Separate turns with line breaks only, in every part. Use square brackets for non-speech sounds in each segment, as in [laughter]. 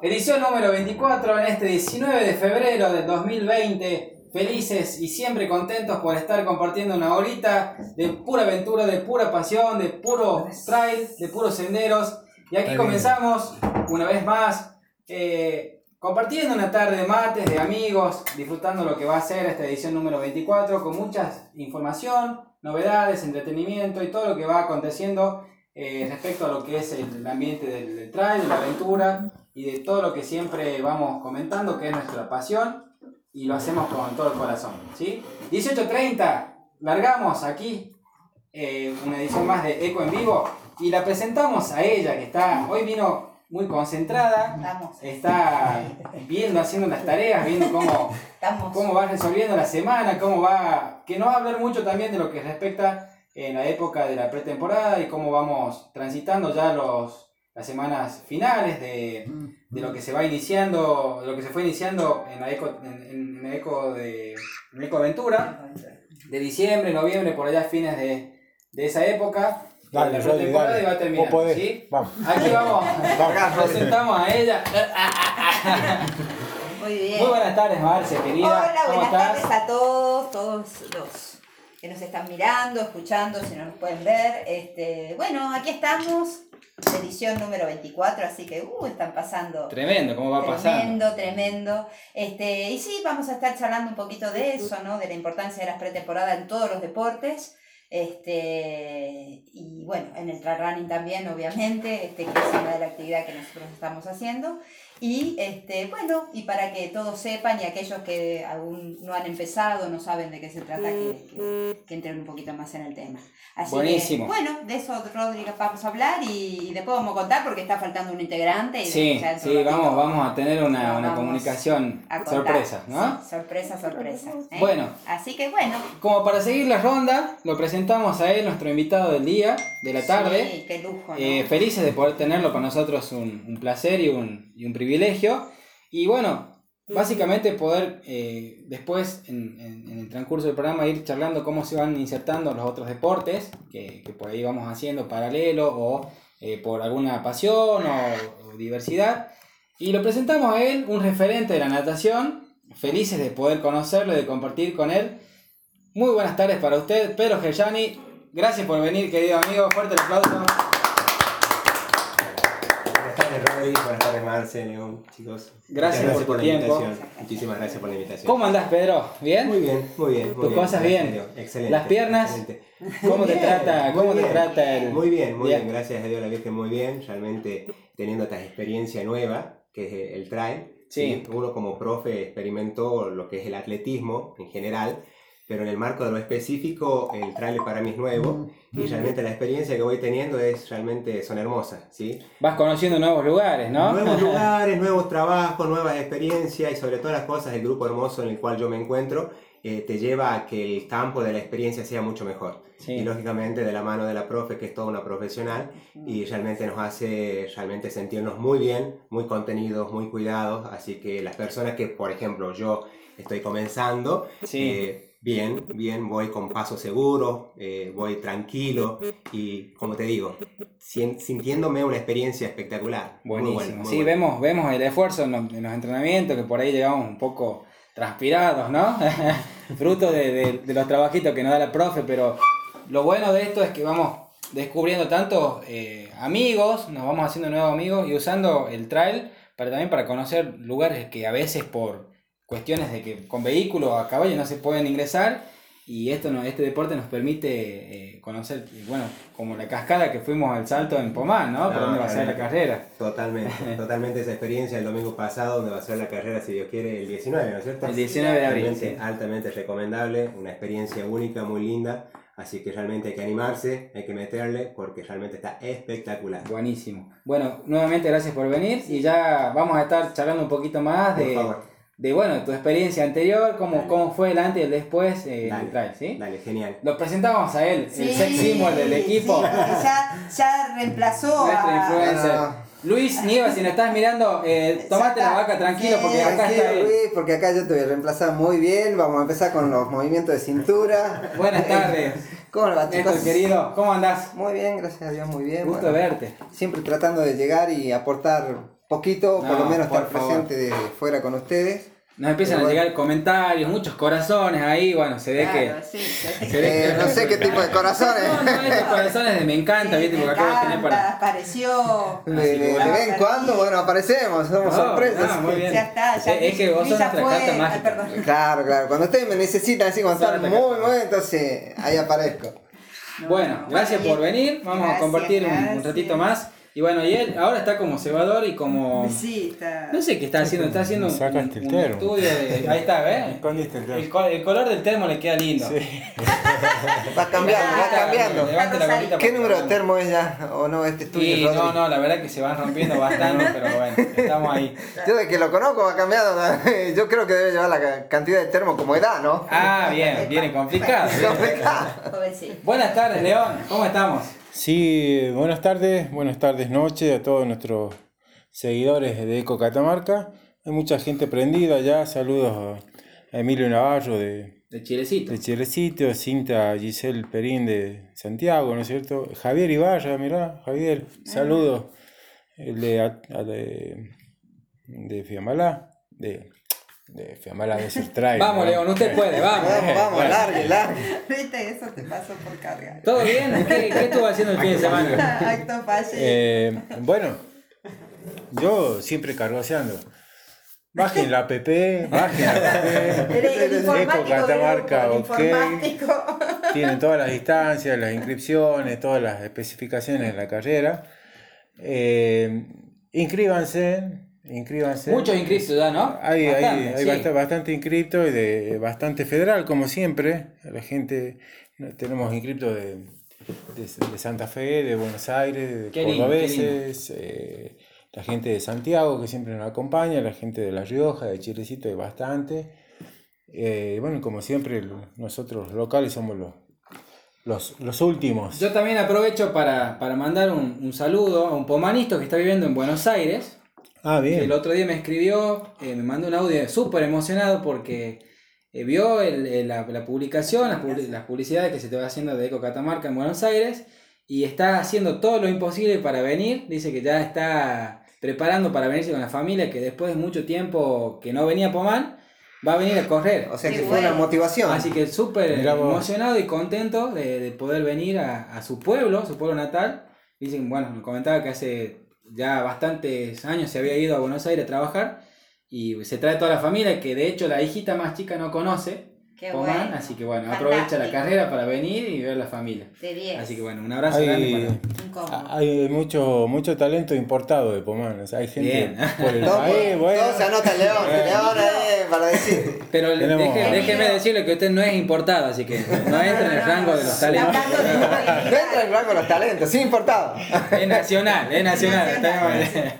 Edición número 24 en este 19 de febrero del 2020. Felices y siempre contentos por estar compartiendo una horita de pura aventura, de pura pasión, de puro trail, de puros senderos. Y aquí comenzamos una vez más eh, compartiendo una tarde de mates, de amigos, disfrutando lo que va a ser esta edición número 24 con mucha información, novedades, entretenimiento y todo lo que va aconteciendo eh, respecto a lo que es el ambiente del, del trail, de la aventura y de todo lo que siempre vamos comentando, que es nuestra pasión y lo hacemos con todo el corazón. ¿sí? 18.30, largamos aquí eh, una edición más de Eco en Vivo y la presentamos a ella, que está hoy vino muy concentrada, está viendo, haciendo las tareas, viendo cómo, cómo va resolviendo la semana, cómo va, que nos va a hablar mucho también de lo que respecta en la época de la pretemporada y cómo vamos transitando ya los, las semanas finales de, de, lo que se va iniciando, lo que se fue iniciando en la eco, en, el eco de en Eco Aventura, de diciembre, noviembre, por allá fines de, de esa época.
Dale, la temporada y
va a terminar. ¿sí? Vamos. Aquí vamos, [laughs] presentamos a ella. [laughs]
Muy bien.
Muy buenas tardes, Marcia, querida.
Hola, buenas tardes a todos, todos los que nos están mirando, escuchando, si no nos pueden ver. Este, bueno, aquí estamos edición número 24, así que uh, están pasando.
Tremendo, ¿cómo va a pasar?
Tremendo, tremendo. Este, y sí, vamos a estar charlando un poquito de eso, ¿no? De la importancia de las pretemporadas en todos los deportes. Este, y bueno, en el trail running también, obviamente, este, que es una de las actividades que nosotros estamos haciendo. Y este, bueno, y para que todos sepan y aquellos que aún no han empezado, no saben de qué se trata, que, que, entren un poquito más en el tema.
Así Buenísimo.
bueno, de eso, Rodrigo, vamos a hablar y, después vamos a contar porque está faltando un integrante. Y
sí, sí, vamos, vamos a tener una, una comunicación sorpresa, ¿no?
sorpresa, sorpresa. ¿eh?
Bueno.
Así que bueno.
Como para seguir la ronda, lo presentamos a él, nuestro invitado del día, de la tarde.
Sí, qué lujo.
Eh, felices de poder tenerlo con nosotros, un, un placer y un, y un privilegio privilegio. Y bueno, básicamente poder eh, después, en, en, el transcurso del programa, ir charlando cómo se van insertando los otros deportes, que, que por ahí vamos haciendo paralelo o eh, por alguna pasión o, diversidad. Y lo presentamos a él, un referente de la natación, felices de poder conocerlo y de compartir con él. Muy buenas tardes para usted, Pedro Gerjani. Gracias por venir, querido amigo. Fuerte el aplauso
buenas tardes Marce, chicos.
Gracias, por, la invitación.
Muchísimas gracias por la invitación.
¿Cómo andás, Pedro? ¿Bien?
Muy bien, muy bien.
¿Tus cosas bien?
Excelente.
¿Las piernas? [laughs] ¿Cómo te trata, cómo te trata el...?
Muy bien, muy bien. Gracias a Dios la Virgen, muy bien. Realmente teniendo esta experiencia nueva, que es el trail.
Sí.
Uno como profe experimentó lo que es el atletismo en general pero en el marco de lo específico, el trailer para mí es nuevo y realmente la experiencia que voy teniendo es realmente son hermosas, ¿sí?
Vas conociendo nuevos lugares, ¿no?
Nuevos [laughs] lugares, nuevos trabajos, nuevas experiencias y sobre todas las cosas el grupo hermoso en el cual yo me encuentro eh, te lleva a que el campo de la experiencia sea mucho mejor. Y lógicamente de la mano de la profe, que es toda una profesional, y realmente nos hace realmente sentirnos muy bien, muy contenidos, muy cuidados. Así que las personas que, por ejemplo, yo estoy comenzando,
sí.
Bien, bien, voy con paso seguro, eh, voy tranquilo y, como te digo, sintiéndome una experiencia espectacular.
Buenísimo. sí, vemos, vemos el esfuerzo en los, entrenamientos, que por ahí llegamos un poco transpirados, ¿no? [laughs] Fruto de, de, los trabajitos que nos da la profe, pero lo bueno de esto es que vamos descubriendo tantos eh, amigos, nos vamos haciendo nuevos amigos y usando el trail para también para conocer lugares que a veces por cuestiones de que con vehículos a caballo no se pueden ingresar y esto no, este deporte nos permite eh, conocer, bueno, como la cascada que fuimos al salto en Pomán, ¿no? Por dónde va a ser la carrera.
Totalmente, [laughs] totalmente esa experiencia el domingo pasado, donde va a ser la carrera, si Dios quiere, el 19, ¿no es cierto?
El 19 de abril.
Altamente recomendable, una experiencia única, muy linda. Así que realmente hay que animarse, hay que meterle porque realmente está espectacular.
Buenísimo. Bueno, nuevamente gracias por venir y ya vamos a estar charlando un poquito más de, de bueno, tu experiencia anterior, cómo, cómo fue el antes y el después eh,
dale,
trail, ¿sí?
Dale, genial.
Lo presentamos a él, el sex symbol del equipo.
ya, ya reemplazó
Nuestro influencer. Luis Nieva, si nos estás mirando, eh, tomate la vaca tranquilo porque acá está él.
Luis, porque acá yo te voy a reemplazar muy bien. Vamos a empezar con los movimientos de cintura.
Buenas [laughs] tardes.
¿Cómo va, chicos?
querido, ¿cómo andás?
Muy bien, gracias a Dios, muy bien.
Gusto verte.
Siempre tratando de llegar y aportar poquito, por
No,
lo menos
por
estar
favor.
presente de fuera con ustedes.
Nos empiezan
Pero
a
bueno.
llegar comentarios, muchos corazones ahí, bueno, se ve
Claro,
que...
sí, sí.
se ve
Eh,
que-
no sé qué [laughs] tipo de corazones.
No, no, estos corazones de me encanta,
Sí,
viste,
me
porque tener
encanta,
para...
apareció.
De, de- de
bueno.
vez en cuando, bueno, aparecemos, somos
Oh,
sorpresas.
ah, muy bien.
Ya está, ya
Es que vos sos nuestra
fue.
carta mágica.
perdón. [laughs]
Claro, claro. Cuando ustedes me necesitan así, cuando están muy, muy, entonces ahí aparezco.
No,
Bueno,
no,
gracias
bueno,
por venir. Vamos a
gracias,
compartir un- un, ratito más. Y bueno, y él ahora está como cebador y como.
Sí, está.
No sé qué está haciendo, está haciendo un,
Sacaste el
un
termo.
estudio de. Ahí está, ¿ves? [laughs]
Escondiste el termo.
El, co- el color del termo le queda lindo. [laughs]
Va cambiando, va cambiando.
levante la
¿Qué número de termo es ya? ¿O no? Este estudio,
Sí, no, no, la verdad que se van rompiendo [laughs] bastante, pero bueno, estamos ahí.
Yo de que lo conozco va cambiando. Yo creo que debe llevar la ca- cantidad de termo como edad, ¿no?
Ah, bien, viene complicado.
Jovencito.
Buenas tardes, León, ¿cómo estamos?
Sí, buenas tardes, buenas tardes, noche a todos nuestros seguidores de Eco Catamarca. Hay mucha gente prendida ya. Saludos a Emilio Navarro de,
De Chilecito.
de Chilecito, Cinta Giselle Perín de Santiago, ¿no es cierto? Javier Ibarra, mirá, Javier, saludos. El de, a- a- de, de Fiamalá, de, de Fiamalá de Sertray. [laughs]
Vamos,
¿no?
León, usted puede, vamos. [laughs]
Vamos, vamos, largue, largue. [laughs]
Viste, eso te pasó por cargar.
¿Todo bien? ¿Qué, qué estuvo haciendo el fin de semana?
Acto.
Eh, bueno, yo siempre cargoseando. Bajen la app, bajen la app. Eco Catamarca, ok. Tienen todas las distancias, las inscripciones, todas las especificaciones de la carrera. Eh, inscríbanse, inscríbanse.
Muchos inscritos ya, ¿no?
Hay, hay-
Bastante,
hay
sí.
bast- bastante inscripto y de bastante federal, como siempre. La gente, tenemos inscriptos de, de, de Santa Fe, de Buenos Aires, de
Qué lindo,
cordobeses, eh, la gente de Santiago que siempre nos acompaña, la gente de La Rioja, de Chilecito hay bastante. Eh, bueno, como siempre, nosotros locales somos los, los, los últimos.
Yo también aprovecho para, para mandar un, un saludo a un pomanito que está viviendo en Buenos Aires.
Ah,
que
bien.
el otro día me escribió, eh, me mandó un audio súper emocionado porque eh, vio el- el- la, la publicación, las, publi- las publicidades que se te va haciendo de Eco Catamarca en Buenos Aires y está haciendo todo lo imposible para venir. Dice que ya está preparando para venirse con la familia, que después de mucho tiempo que no venía a Pomán, va a venir a correr.
O sea que fue una motivación.
Así que súper emocionado y contento de, de poder venir a, a su pueblo, su pueblo natal. Dicen, bueno, me comentaba que hace ya bastantes años se había ido a Buenos Aires a trabajar y se trae toda la familia, que de hecho la hijita más chica no conoce
Qué
Pomán,
bueno.
así que bueno, aprovecha la carrera para venir y ver la familia.
De 10.
Así que bueno, un abrazo grande
Hay,
para...
Hay mucho, mucho talento importado de Pomán. o sea, hay gente
Bien.
por el
Todo,
país, bueno.
todo se anota en León, León eh, para decir.
Pero
Tenemos-
deje- déjeme decirle que usted no es importado, así que no entra en el rango de los talentos.
De
Dentro
movilidad.
del rango de los talentos, sin importado.
Es nacional, es nacional.
Nacional.
estamos-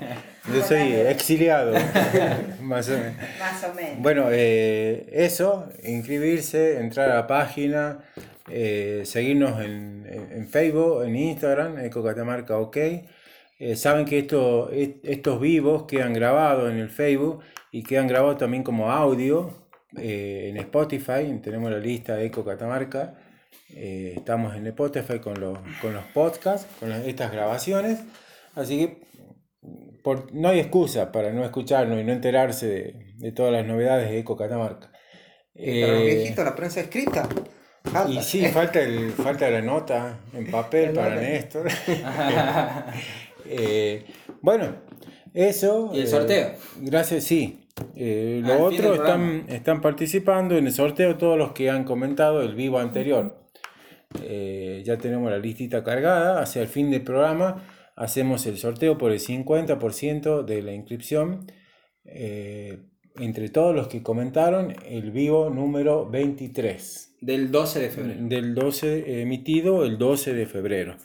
Yo soy exiliado, [laughs] más o menos.
Más o menos.
Bueno, eh, eso, inscribirse, entrar a la página, eh, seguirnos en, en- Facebook, en Instagram, Eco Catamarca OK. Eh, saben que esto, est- estos vivos quedan grabados en el Facebook y quedan grabados también como audio en Spotify. Tenemos la lista Eco Catamarca. Estamos en Spotify con los, con los podcasts, con las- estas grabaciones. Así que por- no hay excusa para no escucharnos y no enterarse de, de todas las novedades de Eco Catamarca.
Los
Eh,
viejitos, la prensa escrita. Falta.
y sí, falta, el, falta la nota en [laughs] papel
El
para. Néstor. [laughs] Eh, bueno, eso.
¿Y el
eh,
sorteo?
gracias, sí. Eh,
Al
los otros están, están participando en el sorteo, todos los que han comentado el vivo anterior. Eh, ya tenemos la listita cargada. Hacia el fin del programa hacemos el sorteo por el 50% de la inscripción. eh, entre todos los que comentaron el vivo número 23
Del 12 de febrero.
del 12 emitido el 12 de febrero.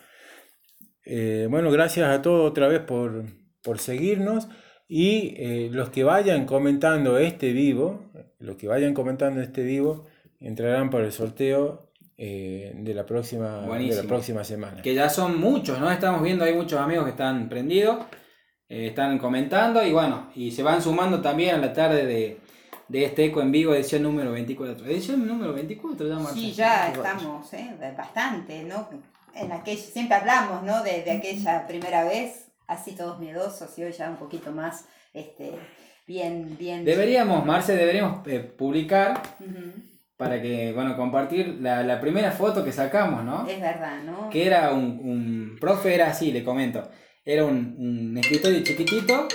Eh, bueno, gracias a todos otra vez por, por seguirnos y eh, los que vayan comentando este vivo, los que vayan comentando este vivo, entrarán para el sorteo eh, de, la próxima, de la próxima semana.
Que ya son muchos, ¿no? Estamos viendo, hay muchos amigos que están prendidos, eh, están comentando y bueno, y se van sumando también a la tarde de, de este eco en vivo, edición número 24. Edición número 24 ya, Marta.
Sí, ya estamos, ¿eh? Bastante, ¿no? En aquella, siempre hablamos, ¿no? De, de aquella primera vez así todos miedosos y hoy ya un poquito más, este, bien, bien.
Deberíamos, Marce, deberíamos eh, publicar
Ujú.
Para que, bueno, compartir la, la primera foto que sacamos, ¿no?
Es verdad, ¿no?
Que era un, un profe, era así, le comento. Era un, un escritorio chiquitito.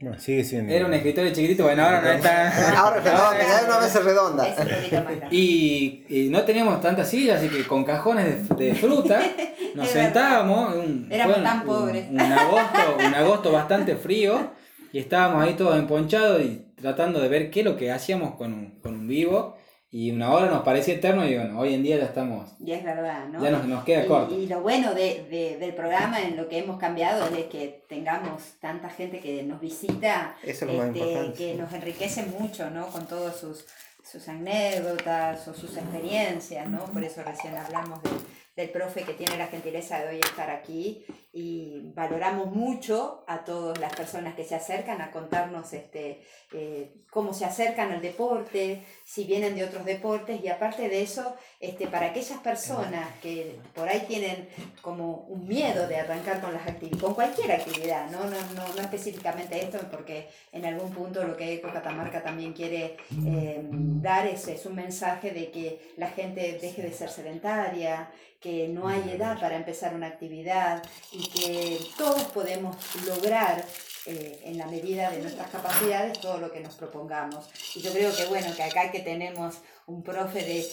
No, sigue siendo.
Era un escritorio chiquitito, bueno, ahora no está. [laughs]
Ahora es redonda, ya una mesa redonda.
Y, y no teníamos tantas sillas, así que con cajones de, de fruta [laughs] nos sentábamos. un-
Éramos
fue un-
tan pobres.
Un, agosto, un agosto bastante frío y estábamos ahí todos emponchados y tratando de ver qué es lo que hacíamos con un, con un vivo. Y una hora nos parecía eterno y bueno, hoy en día ya estamos,
Y es verdad, ¿no?
ya nos, nos queda
Y-
corto.
Y, lo bueno de, de- del programa en lo que hemos cambiado es de que tengamos tanta gente que nos visita,
Eso es lo más
este,
importante.
que nos enriquece mucho, ¿no? Con todas sus, sus anécdotas o sus experiencias, ¿no? Por eso recién hablamos de- del profe que tiene la gentileza de hoy estar aquí y valoramos mucho a todas las personas que se acercan a contarnos este, eh, cómo se acercan al deporte, si vienen de otros deportes y aparte de eso, este, para aquellas personas que por ahí tienen como un miedo de arrancar con las con cualquier actividad, ¿no? No, no, no específicamente esto, porque en algún punto lo que Eco Catamarca también quiere eh, dar es, es un mensaje de que la gente deje de ser sedentaria, que no hay edad para empezar una actividad que todos podemos lograr eh, en la medida de nuestras capacidades todo lo que nos propongamos. Y yo creo que bueno, que acá que tenemos un profe de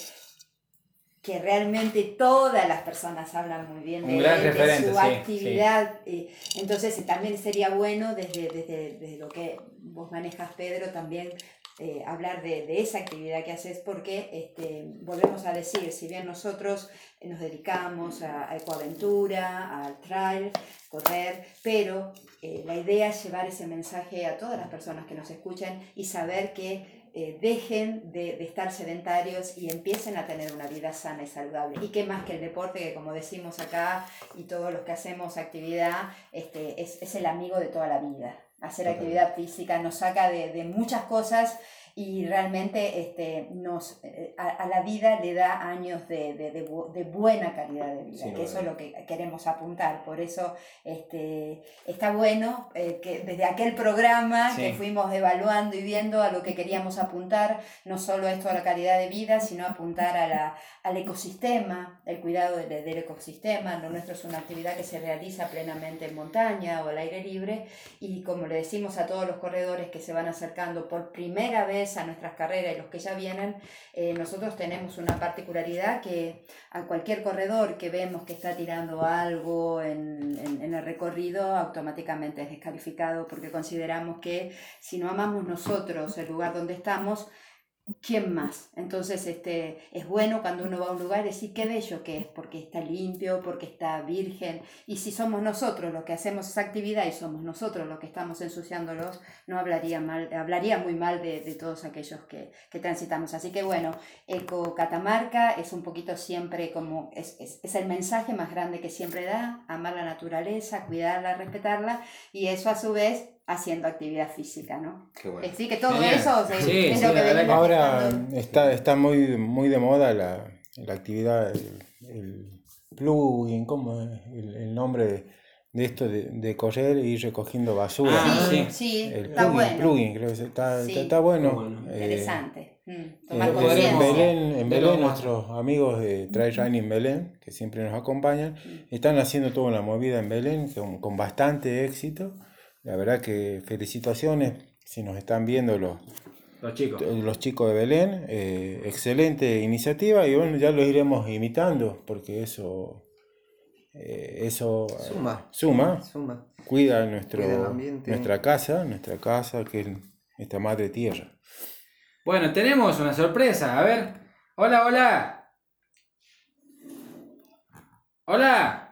que realmente todas las personas hablan muy bien de, de
referente,
su
sí,
actividad. eh, entonces eh, también sería bueno desde, desde, desde lo que vos manejas, Pedro, también eh, hablar de, esa actividad que haces porque este, volvemos a decir, si bien nosotros eh, nos dedicamos a, a ecoaventura, al trail, correr, pero eh, la idea es llevar ese mensaje a todas las personas que nos escuchan y saber que dejen de, estar sedentarios y empiecen a tener una vida sana y saludable. Y qué más que el deporte, que como decimos acá, y todos los que hacemos actividad, este, es, es el amigo de toda la vida. Hacer actividad física nos saca de, de muchas cosas y realmente este, nos, eh, a, a la vida le da años de, de, de de buena calidad de vida,
Sin
que eso es lo que queremos apuntar. Por eso este, está bueno eh, que desde aquel programa
Sí.
que fuimos evaluando y viendo a lo que queríamos apuntar, no solo esto a la calidad de vida, sino apuntar a la, al ecosistema, el cuidado del, del ecosistema. Lo nuestro es una actividad que se realiza plenamente en montaña o al aire libre y como le decimos a todos los corredores que se van acercando por primera vez a nuestras carreras y los que ya vienen, eh, nosotros tenemos una particularidad que a cualquier corredor que vemos que está tirando algo en, en- en el recorrido, automáticamente es descalificado porque consideramos que si no amamos nosotros el lugar donde estamos, ¿quién más? Entonces este, es bueno cuando uno va a un lugar decir qué bello que es, porque está limpio, porque está virgen. Y si somos nosotros los que hacemos esa actividad y somos nosotros los que estamos ensuciándolos, no hablaría mal, hablaría muy mal de, de todos aquellos que, que transitamos. Así que bueno, Eco Catamarca es un poquito siempre como, es, es, es el mensaje más grande que siempre da, amar la naturaleza, cuidarla, respetarla, y eso a su vez haciendo actividad física, ¿no?
Qué bueno.
Así que todo
Genial.
eso
Sí,
es
sí,
lo que venimos
Ahora está, está muy, muy de moda la, la actividad, el, el plugin, ¿cómo es el, el nombre de, de esto de, de correr e ir recogiendo basura?
Ah,
sí,
sí.
sí,
El
está
plugin,
bueno.
plugin, creo que es- está,
Sí.
está, está bueno. Eh,
Interesante. Mm,
eh,
tomar
en. Belén, en Belén nuestros amigos de Trail Running Belén, que siempre nos acompañan, están haciendo toda una movida en Belén con, con bastante éxito. La verdad que felicitaciones si nos están viendo los,
Los chicos.
los chicos de Belén. eh, excelente iniciativa y bueno, ya los iremos imitando porque eso, eh, eso eh,
Suma.
suma,
Suma.
cuida, nuestro,
Cuida el ambiente.
nuestra casa, nuestra casa que es nuestra madre tierra.
Bueno, tenemos una sorpresa. A ver. Hola, hola. Hola.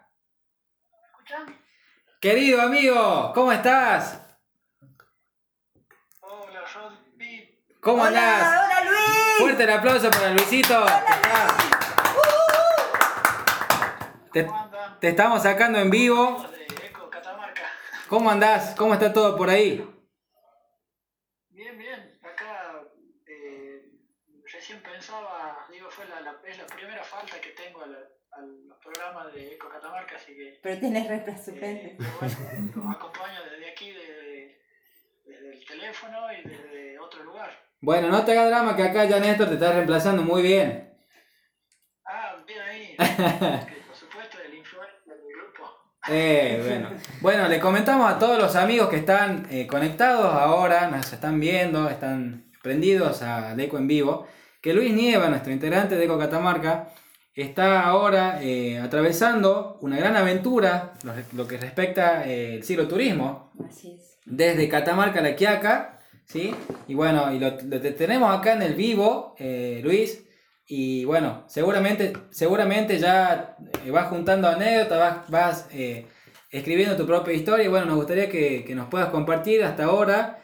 Querido amigo, ¿cómo estás?
Hola, Rodri.
¿Cómo andás?
Hola, hola Luis.
Fuerte el aplauso para Luisito. Te,
¿Cómo anda?
te estamos sacando en vivo.
Catamarca.
¿Cómo andás? ¿Cómo está todo por ahí?
Bien, bien. Acá eh, recién pensaba, digo, fue la, la- es la primera falta que tengo a la, a los programas de Eco Catamarca, así que
Pero tienes
eh,
representante.
bueno, los acompaño desde aquí, desde, desde el teléfono y desde otro lugar.
Bueno, no te hagas drama que acá ya Néstor te está reemplazando muy bien.
Ah, bien ahí. [laughs] por supuesto, el influencer del grupo.
Eh, bueno. bueno, le comentamos a todos los amigos que están eh, conectados ahora, nos están viendo, están prendidos al Eco en vivo, que Luis Nieva, nuestro integrante de Eco Catamarca, está ahora eh, atravesando una gran aventura, lo, lo que respecta eh, el cicloturismo,
Así es.
desde Catamarca a La Quiaca, ¿sí? Y bueno, y lo, lo te- tenemos acá en el vivo, eh, Luis, y bueno, seguramente, seguramente ya eh, vas juntando anécdotas, vas, vas escribiendo tu propia historia, y bueno, nos gustaría que, que nos puedas compartir hasta ahora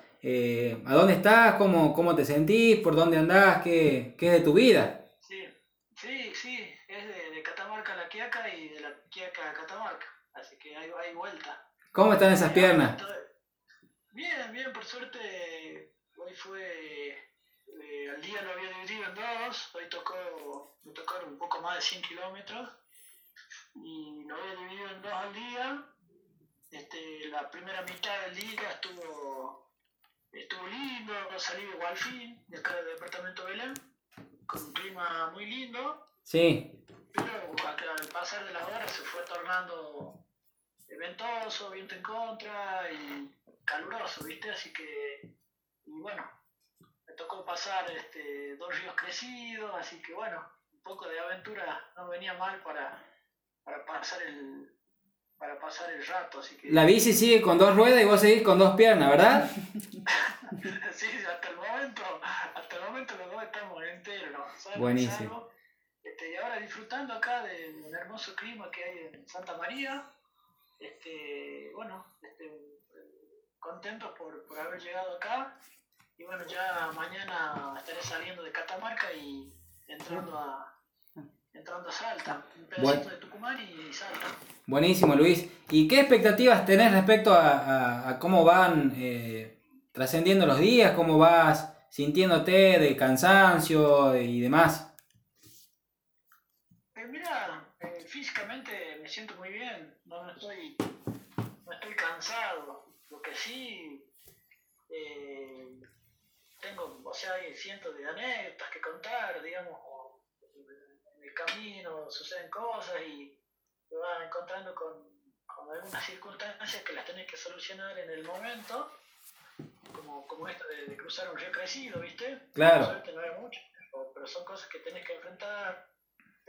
a dónde estás, cómo, cómo te sentís, por dónde andás, qué, qué es de tu vida.
Sí, sí, sí, es de, de Catamarca a La Quiaca y de La Quiaca a Catamarca, así que hay, hay vuelta.
¿Cómo están esas piernas?
Bien, bien, por suerte hoy fue, eh, al día lo había dividido en dos, hoy tocó, me tocó un poco más de 100 kilómetros y lo había dividido en dos al día. Este, la primera mitad del día estuvo, estuvo lindo, salí de Gualfín, de acá del departamento de Belén, con un clima muy lindo,
Sí,
pero al pasar de las horas se fue tornando ventoso, viento en contra y caluroso, ¿viste? Así que, y bueno, me tocó pasar este, dos ríos crecidos, así que bueno, un poco de aventura no venía mal para, para pasar el para pasar el rato, así que
la bici sigue con dos ruedas y vos seguís con dos piernas, ¿verdad? [laughs]
sí, hasta el momento, hasta el momento los dos estamos enteros,
Buenísimo.
Este, y ahora disfrutando acá del hermoso clima que hay en Santa María, este, bueno, este, contentos por, por haber llegado acá. Y bueno, ya mañana estaré saliendo de Catamarca y entrando a, entrando a Salta, un pedacito
Bueno.
de Tucumán y Salta.
Buenísimo, Luis. ¿Y qué expectativas tenés respecto a, a- a cómo van eh, trascendiendo los días, cómo vas sintiéndote de cansancio y demás?
Mira, eh, físicamente me siento muy bien, no, no estoy, no estoy cansado. Lo que sí, eh, tengo, o sea, hay cientos de anécdotas que contar, digamos, en el camino suceden cosas y te vas encontrando con, con algunas circunstancias que las tenés que solucionar en el momento, como, como esto de, de cruzar un río crecido, ¿viste?
Claro.
Suerte no hay mucho, pero, pero son cosas que tenés que enfrentar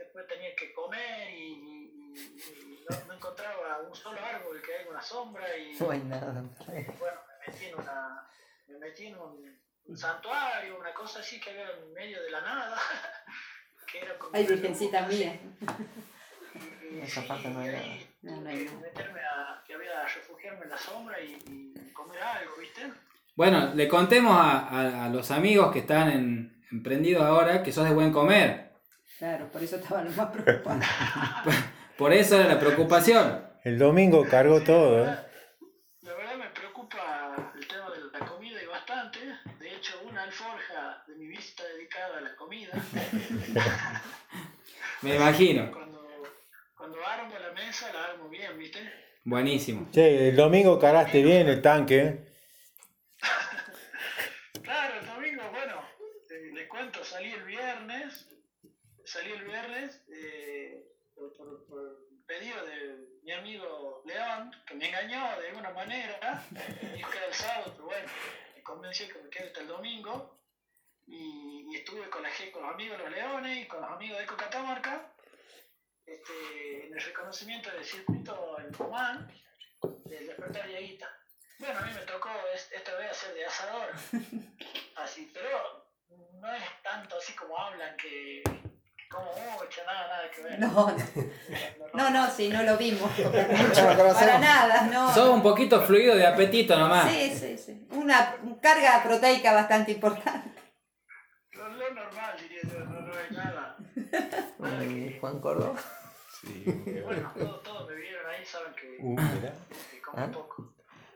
después tenía que comer y, y- y no, no encontraba un solo árbol que haya una sombra y
No hay nada.
bueno, me metí en, una, me metí en un, un santuario, una cosa así que había en medio de la nada. [laughs] que era como
Ay, virgencita mía.
y- y [laughs]
Esa parte no hay
y
nada.
ahí
No, hay
que
nada.
meterme a, que había refugiarme en la sombra y, y comer algo, ¿viste?
Bueno, le contemos a, a- a los amigos que están en, emprendidos ahora que sos de buen comer.
Claro, por eso estaba lo más [laughs] preocupado. [laughs]
Por eso era la preocupación.
El domingo cargó todo, ¿eh?
La verdad me preocupa el tema de la comida y bastante. De hecho, una alforja de mi visita dedicada a la comida. [laughs]
Me imagino.
Cuando, cuando armo la mesa, la armo bien, ¿viste?
Buenísimo.
Che, el domingo cargaste bien el tanque, ¿eh?
Claro, el domingo, bueno, eh, les cuento, salí el viernes, salí el viernes eh, por, por- por de mi amigo León, que me engañó de alguna manera, me dijo que era el sábado, pero bueno, me convenció que me quede hasta el domingo, y, y estuve con, la, con los amigos de los Leones y con los amigos de Eco Catamarca, este, en el reconocimiento del circuito en Comán, del despertar Yaguita. Bueno, a mí me tocó es- esta vez hacer de asador, [laughs] así, pero no es tanto así como hablan que, como mucho, nada, nada que ver.
No, no, no, sí, no lo vimos. [laughs]
lo.
Para nada, no.
Sos un poquito fluido de apetito nomás.
Sí, sí, sí. Una carga proteica bastante importante.
Lo, lo normal, diría yo, no, no hay nada. [laughs] nada que,
Juan Córdoba.
que, bueno, todos todo me vieron ahí, saben que,
Uh, mirá.
que como
¿Ah?
poco.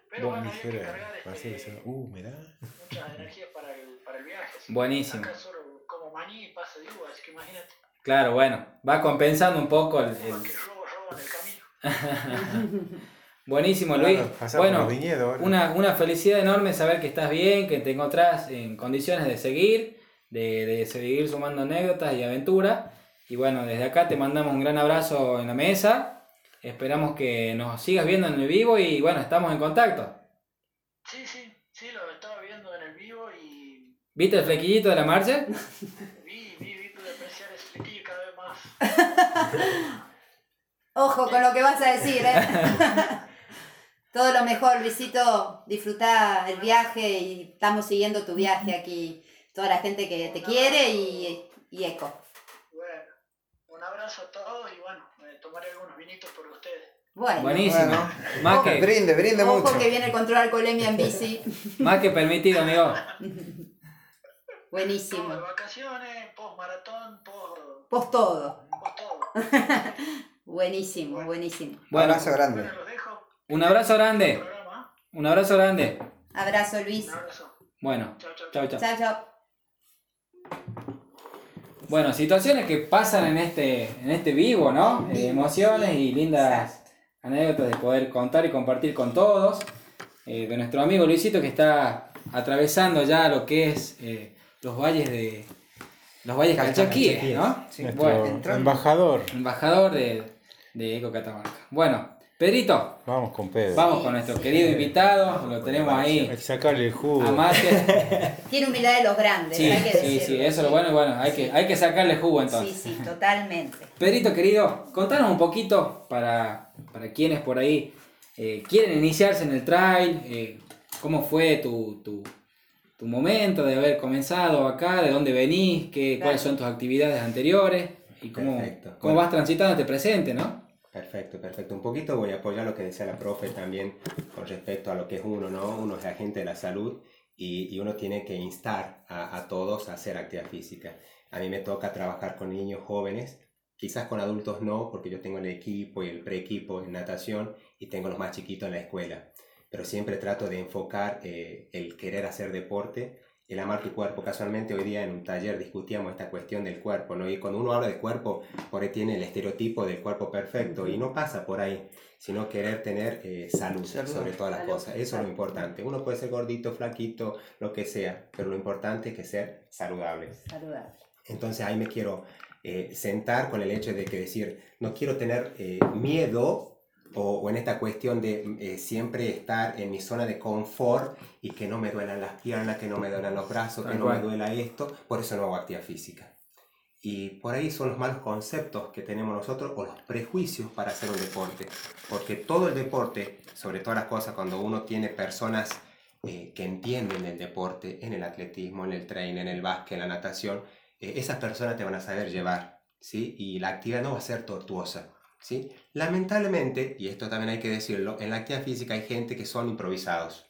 Pero bueno, había que cargar este.
Uh, mirá.
muchas energías para el, para el viaje.
Buenísimo.
Acá solo como maní y pasa de uva, así que imagínate.
Claro, bueno, va compensando un poco el... el-
Porque robo, robo en el camino. [laughs]
Buenísimo, Luis. Bueno,
viñedos
una, una felicidad enorme saber que estás bien, que te encontrás en condiciones de seguir, de, de seguir sumando anécdotas y aventuras. Y bueno, desde acá te mandamos un gran abrazo en la mesa. Esperamos que nos sigas viendo en el vivo y bueno, estamos en contacto.
Sí, sí, sí, lo estaba viendo en el vivo y
¿Viste el flequillito de la marcha?
vi [laughs]
Ojo con lo que vas a decir, ¿eh? [laughs] Todo lo mejor, Luisito. Disfruta el viaje y estamos siguiendo tu viaje aquí. Toda la gente que te quiere y, y Eco.
Bueno, un abrazo a todos y bueno, tomaré algunos vinitos por ustedes.
Bueno,
Buenísimo.
Bueno.
Más, que,
Brinde, brinde
ojo
mucho.
que viene el control alcoholemia en bici. [laughs]
más que permitido, amigo.
Buenísimo.
Todo de vacaciones, post maratón, post, post todo. [laughs]
Buenísimo, buenísimo.
Bueno,
Abrazo grande.
Un abrazo grande. Un abrazo grande.
Abrazo, Luis.
Un abrazo.
Bueno,
Chao, chao.
chao, chao.
Chao, chao.
Bueno, situaciones que pasan en este, en este vivo, ¿no? Eh, emociones y lindas anécdotas de poder contar y compartir con todos. Eh, de nuestro amigo Luisito que está atravesando ya lo que es eh, los valles de los valles calchaquíes, ¿no?
Sí.
Bueno,
entrando.
embajador.
embajador de, de Eco Catamarca. Bueno, Pedrito,
Vamos con Pedro.
vamos con nuestro querido invitado, lo tenemos ahí
Hay que sacarle el jugo.
a mate. [laughs]
Tiene humildad de los grandes,
Sí,
hay que
sí,
decirlo.
sí, eso es lo bueno y bueno, hay que, hay que sacarle jugo
Sí,
entonces.
sí, totalmente. [laughs]
Pedrito querido, contanos un poquito para, para quienes por ahí eh, quieren iniciarse en el trail, eh, cómo fue tu, tu, tu momento de haber comenzado acá, de dónde venís, qué, cuáles son tus actividades anteriores y cómo,
Perfecto.
cómo vas transitando este presente, ¿no?
Perfecto, perfecto. Un poquito voy a apoyar lo que decía la profe también con respecto a lo que es uno, ¿no? Uno es agente de la salud y, y uno tiene que instar a, a todos a hacer actividad física. A mí me toca trabajar con niños jóvenes, quizás con adultos no, porque yo tengo el equipo y el pre-equipo en natación y tengo los más chiquitos en la escuela. Pero siempre trato de enfocar eh, el querer hacer deporte el amar tu cuerpo. Casualmente hoy día en un taller discutíamos esta cuestión del cuerpo, ¿no? Y cuando uno habla de cuerpo, por ahí tiene el estereotipo del cuerpo perfecto y no pasa por ahí, sino querer tener eh, salud,
Salud.
sobre todas las cosas. Eso es lo importante. Uno puede ser gordito, flaquito, lo que sea, pero lo importante es que ser saludable.
Saludable.
Entonces ahí me quiero eh, sentar con el hecho de que decir, no quiero tener eh, miedo o, o en esta cuestión de eh, siempre estar en mi zona de confort y que no me duelan las piernas, que no me duelan los brazos, que no me duela esto, por eso no hago actividad física. Y por ahí son los malos conceptos que tenemos nosotros o los prejuicios para hacer un deporte. Porque todo el deporte, sobre todas las cosas, cuando uno tiene personas eh, que entienden del deporte, en el atletismo, en el trail, en el básquet, en la natación, eh, esas personas te van a saber llevar, ¿sí? Y la actividad no va a ser tortuosa, ¿sí? Lamentablemente, y esto también hay que decirlo, en la actividad física hay gente que son improvisados,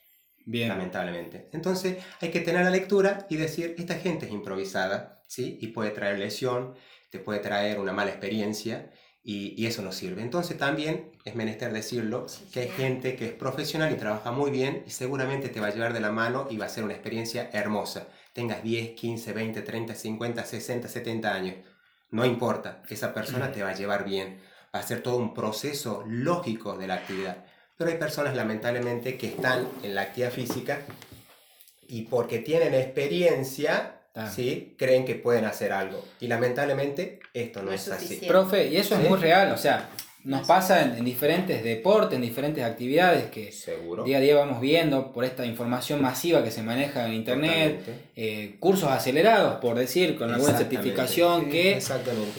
Bien.
lamentablemente. Entonces hay que tener la lectura y decir, esta gente es improvisada, ¿sí? Y puede traer lesión, te puede traer una mala experiencia y, y eso no sirve. Entonces también es menester decirlo, que hay gente que es profesional y trabaja muy bien y seguramente te va a llevar de la mano y va a ser una experiencia hermosa. Tengas 10, 15, 20, 30, 50, 60, 70 años. No importa, esa persona te va a llevar bien. Va a ser todo un proceso lógico de la actividad. Pero hay personas lamentablemente que están en la actividad física y porque tienen experiencia,
Ah.
¿sí? creen que pueden hacer algo. Y lamentablemente esto no,
No es
es así.
Profe, y eso es muy real, o sea, nos pasa en, en diferentes deportes, en diferentes actividades que
Seguro.
día a día vamos viendo por esta información masiva que se maneja en internet, eh, cursos acelerados, por decir, con alguna certificación
Sí,
que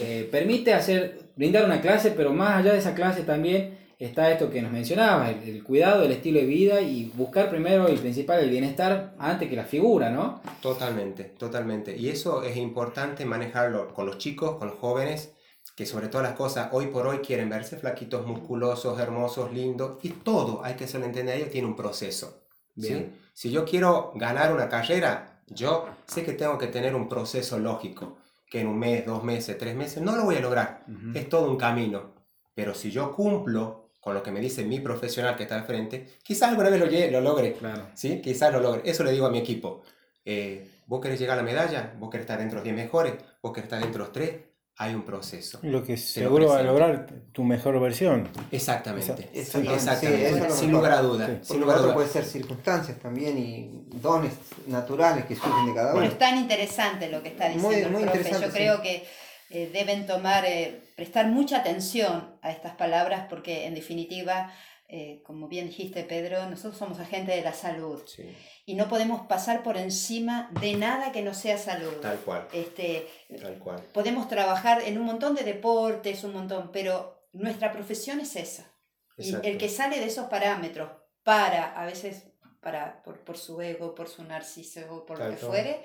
eh, permite hacer, brindar una clase, pero más allá de esa clase también está esto que nos mencionabas, el, el cuidado del estilo de vida y buscar primero y principal el bienestar antes que la figura, ¿no?
Totalmente, totalmente. Y eso es importante manejarlo con los chicos, con los jóvenes, que sobre todas las cosas hoy por hoy quieren verse flaquitos, musculosos, hermosos, lindos, y todo, hay que hacerlo entender a ellos, tiene un proceso. ¿sí?
Bien.
Si yo quiero ganar una carrera, yo sé que tengo que tener un proceso lógico, que en un mes, dos meses, tres meses, no lo voy a lograr. Es todo un camino. Pero si yo cumplo con lo que me dice mi profesional que está al frente, quizás alguna vez lo, llegue- lo logre.
Claro.
¿sí? Quizás lo logre. Eso le digo a mi equipo. Eh, ¿Vos querés llegar a la medalla? ¿Vos querés estar dentro de los 10 mejores? ¿Vos querés estar dentro de los 3? Hay un proceso.
Lo que seguro va a lograr tu mejor versión.
Exactamente.
Exactamente,
exactamente.
sí, eso
sin lugar a dudas.
Sí.
Sin lugar a
otro
dudas.
puede ser circunstancias también y dones naturales que surgen de cada
Pero
uno.
es tan interesante lo que está diciendo
Muy-
el
muy
profe.
interesante,
Yo
sí.
creo que eh, deben tomar, eh, prestar mucha atención a estas palabras porque en definitiva, eh, como bien dijiste Pedro, nosotros somos agentes de la salud
Sí,
y no podemos pasar por encima de nada que no sea salud.
tal cual.
Este,
Tal cual.
podemos trabajar en un montón de deportes, un montón, pero nuestra profesión es esa. Y el que sale de esos parámetros para, a veces, para, por, por su ego, por su narciso, por
Tal
lo que fuere,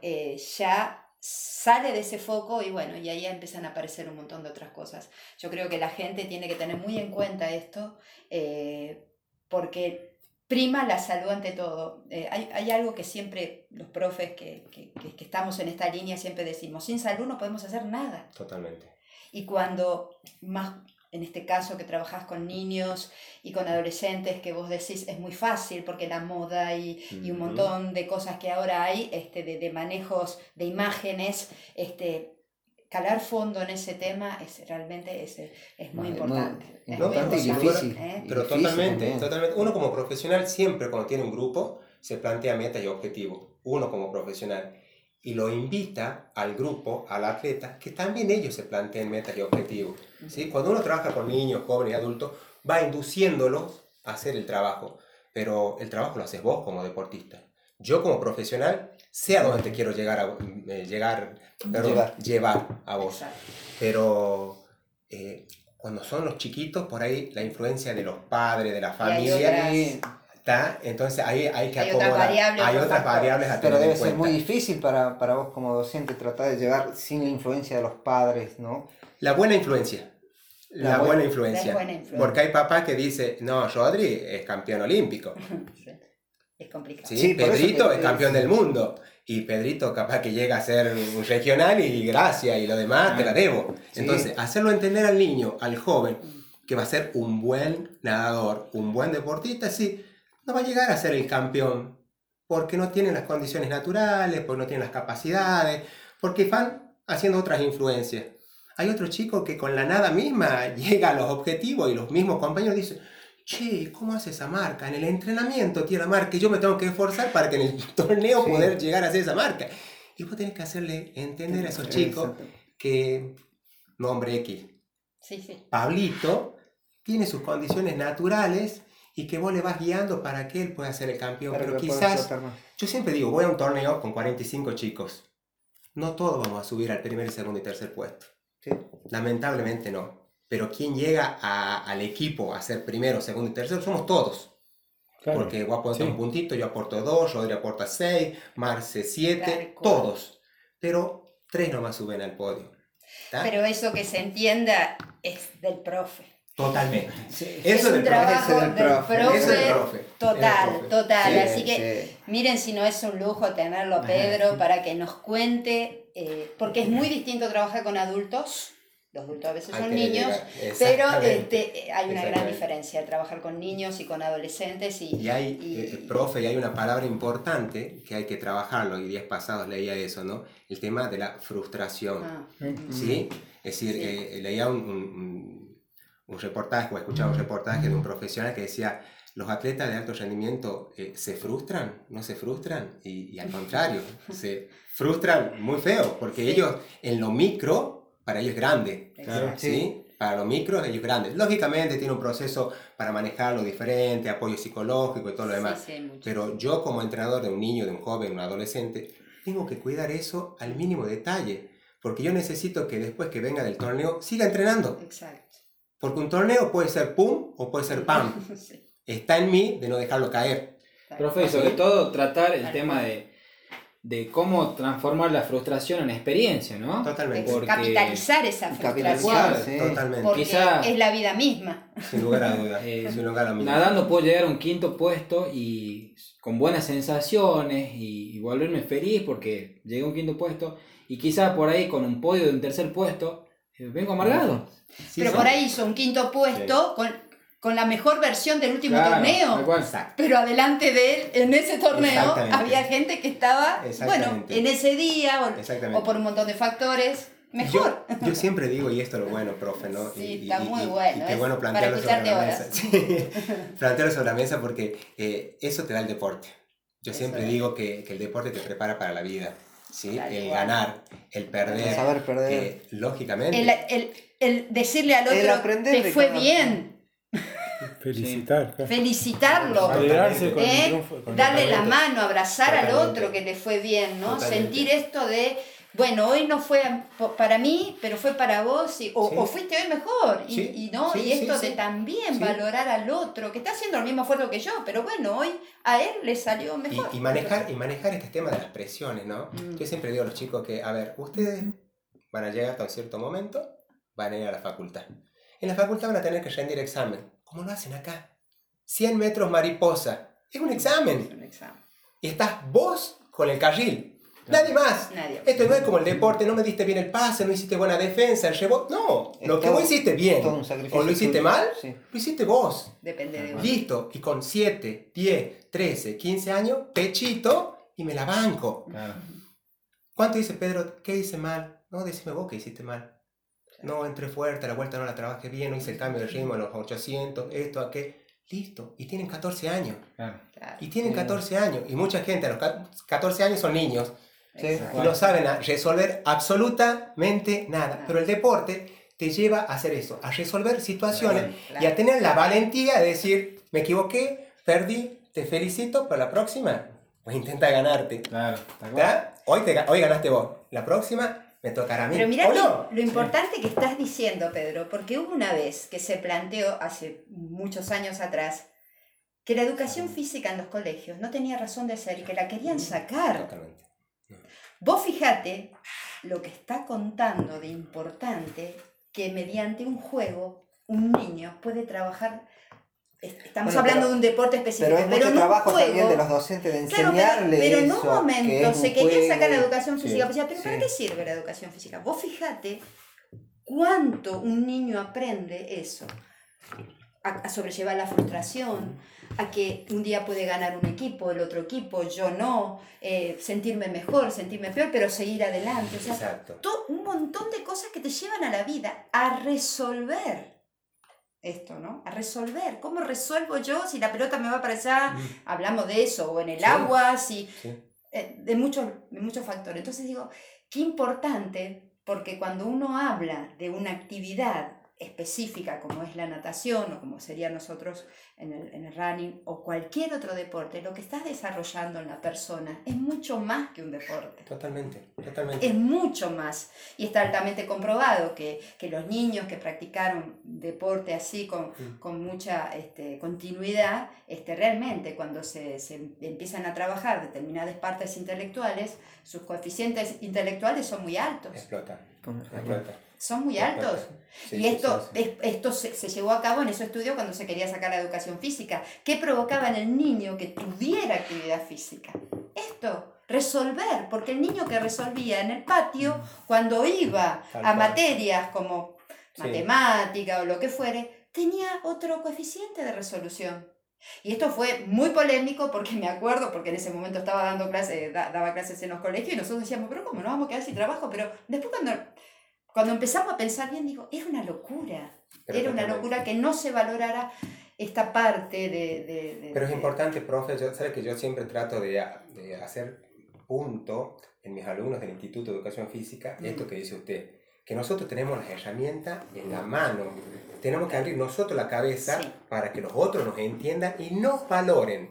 eh, ya sale de ese foco y bueno, y ahí empiezan a aparecer un montón de otras cosas. Yo creo que la gente tiene que tener muy en cuenta esto, eh, porque prima la salud ante todo. Eh, hay, hay algo que siempre los profes que, que- que estamos en esta línea siempre decimos, sin salud no podemos hacer nada.
Totalmente.
Y cuando más, en este caso que trabajas con niños y con adolescentes, que vos decís es muy fácil porque la moda y, y un montón de cosas que ahora hay, este, de, de manejos de imágenes, este, calar fondo en ese tema es realmente es, es muy
Muy-
importante.
muy
Es muy
importante y
importante,
difícil.
¿eh?
Pero
Difícil
totalmente, totalmente. Uno como profesional siempre cuando tiene un grupo se plantea metas y objetivos. Uno como profesional. Y lo invita al grupo, al atleta, que también ellos se planteen metas y objetivos. ¿sí? Cuando uno trabaja con niños, jóvenes y adultos, va induciéndolos a hacer el trabajo. Pero el trabajo lo haces vos como deportista. Yo como profesional sé a dónde te quiero llegar, a, eh, llegar, perdón,
Llevar.
llevar a vos. Pero eh, cuando son los chiquitos, por ahí la influencia de los padres, de la familia, está. Entonces ahí hay que
Hay otras
acomodar.
variables,
hay otras variables a
pero
tener
debe
en
ser
cuenta.
muy difícil para, para vos como docente tratar de llevar sin la influencia de los padres, ¿no?
La buena influencia. La,
La
buena,
buena-
influencia.
La buena influencia.
Porque hay papás que dicen, no, Rodri es campeón olímpico. [laughs]
Es complicado.
¿sí?
Sí,
Pedrito
que-
es campeón del mundo. Y Pedrito capaz que llega a ser un regional y gracias y lo demás te la debo.
Sí.
Entonces, hacerlo entender al niño, al joven, que va a ser un buen nadador, un buen deportista, sí, no va a llegar a ser el campeón porque no tiene las condiciones naturales, porque no tiene las capacidades, porque van haciendo otras influencias. Hay otro chico que con la nada misma [laughs] llega a los objetivos y los mismos compañeros dicen, che, ¿cómo hace esa marca? En el entrenamiento tiene la marca y yo me tengo que esforzar para que en el [laughs] torneo
Sí.
poder llegar a hacer esa marca. Y vos tenés que hacerle entender a esos chicos que nombre X,
Sí, sí.
Pablito, tiene sus condiciones naturales y que vos le vas guiando para que él pueda ser el campeón. Pero
puedas
quizás, yo siempre digo, voy a un torneo con 45 chicos. No todos vamos a subir al primer, segundo y tercer puesto.
Sí.
Lamentablemente no. Pero quien llega a- al equipo a ser primero, segundo y tercero somos todos.
Claro.
Porque vos aportas
Sí.
un puntito, yo aporto dos, Rodri aporta seis, Marce siete,
cual.
todos. Pero tres nomás suben al podio. ¿Está?
Pero eso que se entienda es del profe.
Totalmente.
Sí.
es
Eso
un
del profe.
trabajo del profe,
profe.
Eso del profe.
total,
Del profe.
total.
Sí,
Así que
sí.
miren si no es un lujo tenerlo Pedro para que nos cuente, eh, porque es muy distinto trabajar con adultos, los adultos a veces son niños, pero este, hay una gran diferencia trabajar con niños y con adolescentes y,
Y hay,
y-
eh, profe, y hay una palabra importante que hay que trabajarlo, y días pasados leía eso, ¿no? El tema de la frustración,
Ah,
¿sí? Es decir,
Sí.
eh, leía un, un- un- reportaje, o escuchaba un reportaje de un profesional que decía, los atletas de alto rendimiento eh, se frustran, no se frustran, y, y al contrario, [laughs] se frustran muy feo, porque
Sí.
ellos en lo micro, para ellos es grande,
exacto.
¿sí? Para los micros, ellos grandes. Lógicamente tiene un proceso para manejarlo diferente, apoyo psicológico y todo lo demás.
Sí.
Pero yo como entrenador de un niño, de un joven, un adolescente, tengo que cuidar eso al mínimo detalle. Porque yo necesito que después que venga del torneo siga entrenando.
Exacto.
Porque un torneo puede ser pum o puede ser pam. [laughs]
Sí,
Está en mí de no dejarlo caer.
Profe, sobre todo tratar el
Tal
tema
cual.
de, de cómo transformar la frustración en experiencia, ¿no?
Totalmente.
Porque-
capitalizar esa
Capitalizar,
frustración.
sí.
Totalmente.
Porque
Quizá-
es la vida misma.
Sin lugar a dudas.
Eh,
sin lugar a dudas.
Nadando puedo llegar a un quinto puesto y con buenas sensaciones y, y volverme feliz porque llegué a un quinto puesto y quizás por ahí con un podio de un tercer puesto vengo amargado.
Sí,
Pero
sí.
por ahí hizo un quinto puesto con, con la mejor versión del último
Claro,
torneo. Pero adelante de él, en ese torneo, había gente que estaba, bueno, en ese día o, o por un montón de factores, Mejor.
Yo, yo siempre digo, y esto es lo bueno, profe, ¿no?
Sí,
y,
está
y-
muy
y-
bueno,
Y qué bueno
para
plantearlo sobre la
horas.
mesa. Sí, [laughs] plantearlo sobre la mesa porque eh, eso te da el deporte. Yo
Eso
siempre
es.
digo que, que el deporte te prepara para la vida. ¿Sí? El ganar, el perder.
Saber perder.
eh, lógicamente.
El, el- el decirle al
El
otro,
aprender
te
de
fue
cada-
bien, [laughs]
Felicitar. claro.
felicitarlo,
Alegrarse con el
¿eh?
triunfo. con el
darle la mano, abrazar al otro que le fue bien, ¿no?
Totalmente.
Sentir esto de, bueno, hoy no fue para mí, pero fue para vos, y- o,
Sí.
o fuiste hoy mejor, y,
Sí,
y no,
sí,
y esto de también valorar al otro, que está haciendo el mismo esfuerzo que yo, pero bueno, hoy a él le salió
Y,
mejor.
y manejar, y manejar este tema de las presiones, ¿no?
Mm.
Yo siempre digo a los chicos que, a ver, ustedes van a llegar a un cierto momento, van a ir a la facultad. En la facultad van a tener que rendir examen. ¿Cómo lo hacen acá? 100 metros mariposa. Es un
Es
examen.
un examen.
Y estás vos con el carril. Nadie más.
Nadie.
Esto no es como el deporte, no me diste bien el pase, no hiciste buena defensa, el rebote. No,
Es
lo que
todo-
vos hiciste bien
todo un sacrificio
o lo hiciste
tuyo.
mal,
Sí.
lo hiciste vos.
Depende de vos.
Listo. Y con 7, 10, 13, 15 años, pechito y me la banco.
Claro.
¿Cuánto dice Pedro? ¿Qué hice mal? No, decime vos que hiciste mal. No entré fuerte, la vuelta no la trabajé bien, no hice el cambio de ritmo en los 800, esto, aquello. Listo. Y tienen 14 años.
Claro.
Claro.
Y tienen
Sí.
14 años. Y mucha gente a los ca- 14 años son niños.
Sí.
No saben resolver absolutamente nada. Pero el deporte te lleva a hacer eso, a resolver situaciones
Claro.
y a tener la valentía de decir, me equivoqué, perdí, te felicito, pero la próxima voy a intentar ganarte.
Claro.
¿Está? Hoy, te, hoy ganaste vos, la próxima me tocará a mí.
Pero mirá
¿O
lo,
no?
lo importante que estás diciendo, Pedro, porque hubo una vez que se planteó hace muchos años atrás que la educación física en los colegios no tenía razón de ser y que la querían sacar.
Totalmente.
Vos fijate lo que está contando de importante que mediante un juego un niño puede trabajar. est- Estamos
Bueno,
hablando
pero-
de un deporte específico,
Pero es
pero,
mucho
en un
trabajo
juego,
también de los docentes de
Claro,
enseñarle
pero, pero en un momento
un
se quería sacar la educación física. Pues, ya, pero ¿para
sí.
qué sirve la educación física? Vos fijate cuánto un niño aprende eso. A, a sobrellevar la frustración, a que un día puede ganar un equipo, el otro equipo, yo no, eh, sentirme mejor, sentirme peor, pero seguir adelante. O sea,
Exacto.
to- un montón de cosas que te llevan a la vida a resolver esto, ¿no? A resolver. ¿Cómo resuelvo yo si la pelota me va para allá?
Mm,
Hablamos de eso, o en el
Sí.
agua, si,
sí.
eh, de, muchos, de muchos factores. Entonces digo, qué importante, porque cuando uno habla de una actividad específica como es la natación o como sería nosotros en el, en el running o cualquier otro deporte, lo que estás desarrollando en la persona es mucho más que un deporte.
Totalmente, totalmente.
Es mucho más. Y está altamente comprobado que, que los niños que practicaron deporte así con,
Mm.
con mucha este, continuidad, este, realmente cuando se, se empiezan a trabajar determinadas partes intelectuales, sus coeficientes intelectuales son muy altos.
Explota,
Con-
explota.
Son muy altos.
Sí,
y esto,
sí, sí.
es- esto se, se llevó a cabo en ese estudio cuando se quería sacar la educación física. ¿Qué provocaba en el niño que tuviera actividad física? Esto, resolver, porque el niño que resolvía en el patio, cuando iba
Tal
a
cual.
materias como matemática o lo que fuere, tenía otro coeficiente de resolución. Y esto fue muy polémico porque me acuerdo, porque en ese momento estaba dando clases, da- daba clases en los colegios y nosotros decíamos, pero ¿cómo nos vamos a quedar sin trabajo? Pero después cuando, cuando empezamos a pensar bien, digo, era una locura.
Pero
era una locura que no se valorara esta parte de... de- de-
Pero es
de-
importante, profe, yo, sabes que yo siempre trato de, de hacer punto en mis alumnos del Instituto de Educación Física,
Mm.
esto que dice usted, que nosotros tenemos las herramientas en la mano, tenemos que abrir nosotros la cabeza
Sí.
para que los otros nos entiendan y nos valoren.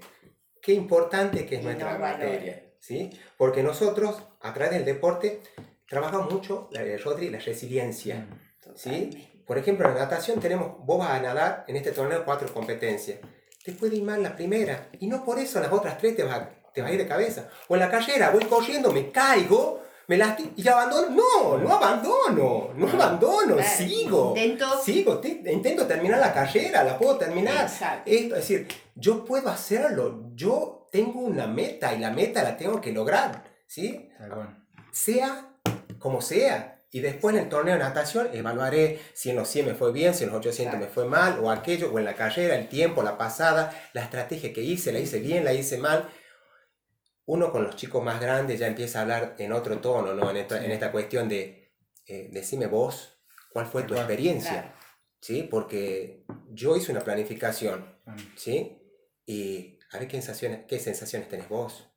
Qué importante que es
Y
nuestra
valoren.
materia, ¿sí? Porque nosotros, a través del deporte, trabajamos mucho, eh, Rodri, la resiliencia. ¿sí? Por ejemplo, en la natación tenemos, vos vas a nadar en este torneo cuatro competencias. Te puede ir mal la primera y no por eso las otras tres te vas a, te vas a ir de cabeza. O en la carrera voy corriendo, me caigo, me lastimo y abandono. No, no abandono, no abandono,
Claro,
sigo.
intento-
Sigo, te- intento terminar la carrera, la puedo terminar.
Exacto.
Esto, es decir, yo puedo hacerlo, yo tengo una meta y la meta la tengo que lograr, ¿sí?
Cual.
sea como sea. Y después en el torneo de natación evaluaré si en los 100 me fue bien, si en los 800 me fue mal, o aquello, o en la carrera, el tiempo, la pasada, la estrategia que hice, la hice bien, la hice mal. Uno con los chicos más grandes ya empieza a hablar en otro tono, ¿no? En esta, en esta cuestión de eh, decime vos, ¿cuál fue tu experiencia? ¿Sí? Porque yo hice una planificación, ¿sí? Y a ver qué sensaciones, qué sensaciones tenés vos.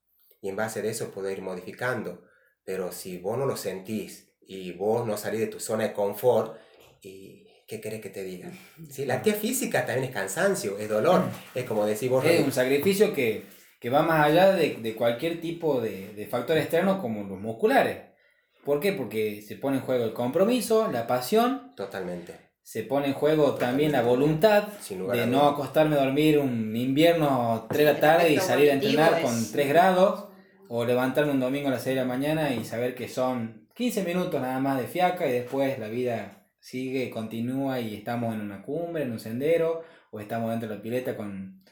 Y en base de eso poder ir modificando. Pero si vos no lo sentís y vos no salís de tu zona de confort, ¿y qué querés que te diga? [laughs] ¿Sí? La actividad física también es cansancio, es dolor. Es como decir vos...
Es un sacrificio que, que va más allá de, de cualquier tipo de, de factor externo como los musculares. ¿Por qué? Porque se pone en juego el compromiso, la pasión.
Totalmente.
Se pone en juego también la voluntad de no acostarme a dormir un invierno 3 de la tarde y salir a entrenar con 3 grados. O levantarme un domingo a las 6 de la mañana y saber que son 15 minutos nada más de fiaca y después la vida sigue, continúa y estamos en una cumbre, en un sendero, o estamos dentro de la pileta con,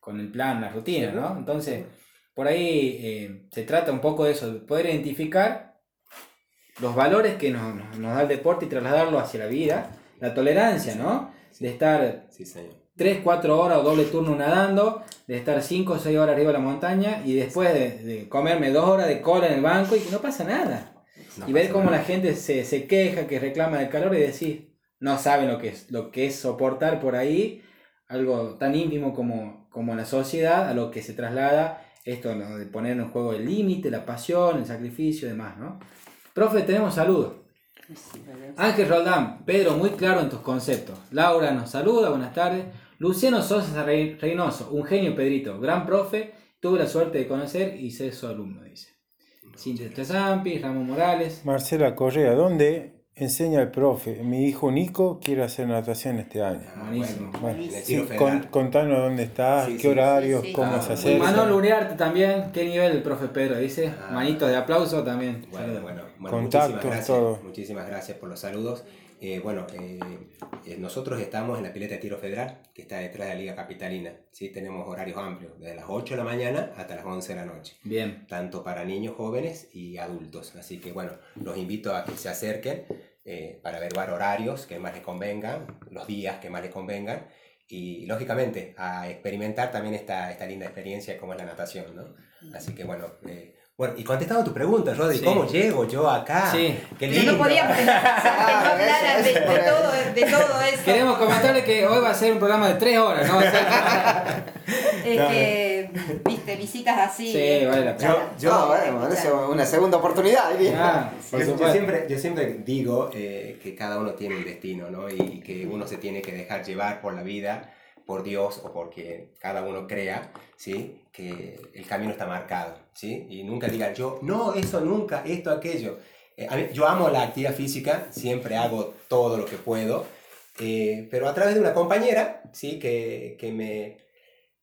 con el plan, la rutina, ¿no? Entonces, por ahí eh, se trata un poco de eso, de poder identificar los valores que nos, nos, da el deporte y trasladarlo hacia la vida, la tolerancia, ¿no? De estar
sí,
3, 4 horas o doble turno nadando, de estar 5 o 6 horas arriba de la montaña y después de, de comerme 2 horas de cola en el banco y que no pasa nada. No y ver cómo nada. la gente se, se, queja, que reclama del calor y decir, no saben lo que es, lo que es soportar por ahí algo tan íntimo como, como la sociedad, a lo que se traslada esto ¿no? de poner en juego el límite, la pasión, el sacrificio y demás, ¿no? Profe, tenemos saludos. Ángel Roldán, Pedro, muy claro en tus conceptos. Laura nos saluda, buenas tardes. Luciano Sosa Reynoso, un genio Pedrito, gran profe, tuve la suerte de conocer y ser su alumno, dice. Cintia Zampi, Ramón Morales.
Marcela Correa, ¿dónde enseña el profe? Mi hijo Nico quiere hacer natación este año.
Ah, buenísimo.
Bueno, sí, con, contanos dónde está,
Sí,
qué
sí,
horarios,
sí, sí.
cómo
Ah,
se hace.
Manuel Uriarte también, qué nivel el profe Pedro, dice.
Ah.
Manitos de aplauso también.
Bueno, bueno, bueno
Contactos,
muchísimas gracias,
todo.
Muchísimas gracias por los saludos. Eh, bueno, eh, nosotros estamos en la pileta de tiro federal, que está detrás de la Liga Capitalina. ¿sí? Tenemos horarios amplios, desde las 8 de la mañana hasta las 11 de la noche,
Bien.
tanto para niños, jóvenes y adultos. Así que bueno, los invito a que se acerquen eh, para ver varios horarios que más les convengan, los días que más les convengan. Y lógicamente a experimentar también esta, esta linda experiencia como es la natación, ¿no? Así que bueno, eh, bueno, y contestando tu pregunta, Rodri,
Sí.
¿cómo llego yo acá?
Sí.
Qué lindo.
que no
Ah, [laughs] [laughs]
hablara de, de todo, de todo eso.
Queremos comentarle que hoy va a ser un programa de 3 horas, ¿no? [laughs]
Este, viste, visitas así.
Sí, vale la pena.
Yo, yo,
bueno, bueno, es una segunda oportunidad.
Ah,
yo- yo siempre, yo siempre digo eh, que cada uno tiene un destino, ¿no? Y que uno se tiene que dejar llevar por la vida, por Dios o por quien cada uno crea, ¿sí? Que el camino está marcado, ¿sí? Y nunca digan yo, no, eso nunca, esto, aquello. Eh, yo amo la actividad física, siempre hago todo lo que puedo, eh, pero a través de una compañera, ¿sí? Que, que me,